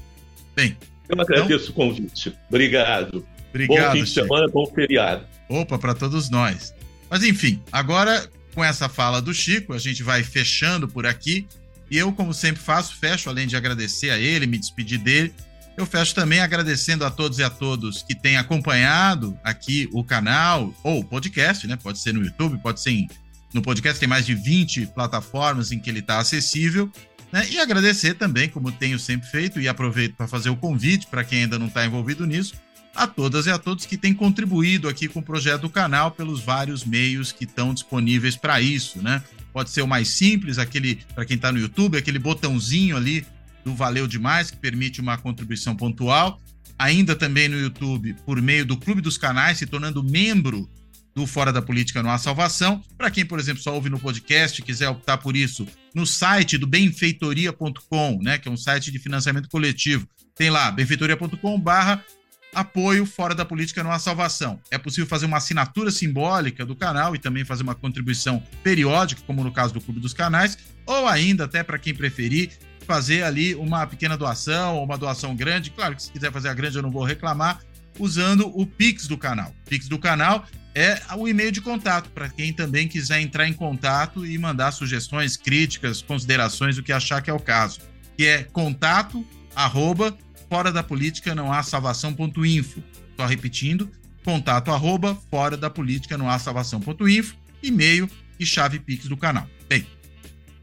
Bem. Eu agradeço então... o convite. Obrigado. Obrigado. Bom fim de Chico. semana, bom feriado. Opa, para todos nós. Mas enfim, agora com essa fala do Chico, a gente vai fechando por aqui. E eu, como sempre faço, fecho, além de agradecer a ele, me despedir dele, eu fecho também agradecendo a todos e a todos que têm acompanhado aqui o canal, ou o podcast, né? Pode ser no YouTube, pode ser em, no podcast, tem mais de 20 plataformas em que ele está acessível. Né? E agradecer também, como tenho sempre feito, e aproveito para fazer o convite para quem ainda não está envolvido nisso, a todas e a todos que têm contribuído aqui com o projeto do canal pelos vários meios que estão disponíveis para isso, né? Pode ser o mais simples, aquele para quem está no YouTube, aquele botãozinho ali do Valeu Demais, que permite uma contribuição pontual. Ainda também no YouTube, por meio do Clube dos Canais, se tornando membro do Fora da Política Não Há Salvação. Para quem, por exemplo, só ouve no podcast quiser optar por isso, no site do benfeitoria.com, né, que é um site de financiamento coletivo, tem lá benfeitoria.com barra apoio Fora da Política Não Há Salvação. É possível fazer uma assinatura simbólica do canal e também fazer uma contribuição periódica, como no caso do Clube dos Canais, ou ainda, até para quem preferir, fazer ali uma pequena doação ou uma doação grande. Claro que se quiser fazer a grande eu não vou reclamar, usando o Pix do canal. Pix do canal é o e-mail de contato para quem também quiser entrar em contato e mandar sugestões, críticas, considerações, o que achar que é o caso. Que é contato arroba fora da política não há salvação.info. Só repetindo, contato arroba fora da política não há salvação.info, e-mail e chave Pix do canal. Bem,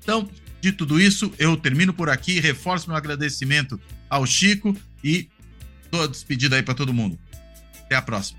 então de tudo isso, eu termino por aqui, reforço meu agradecimento ao Chico e dou a despedida aí para todo mundo. Até a próxima.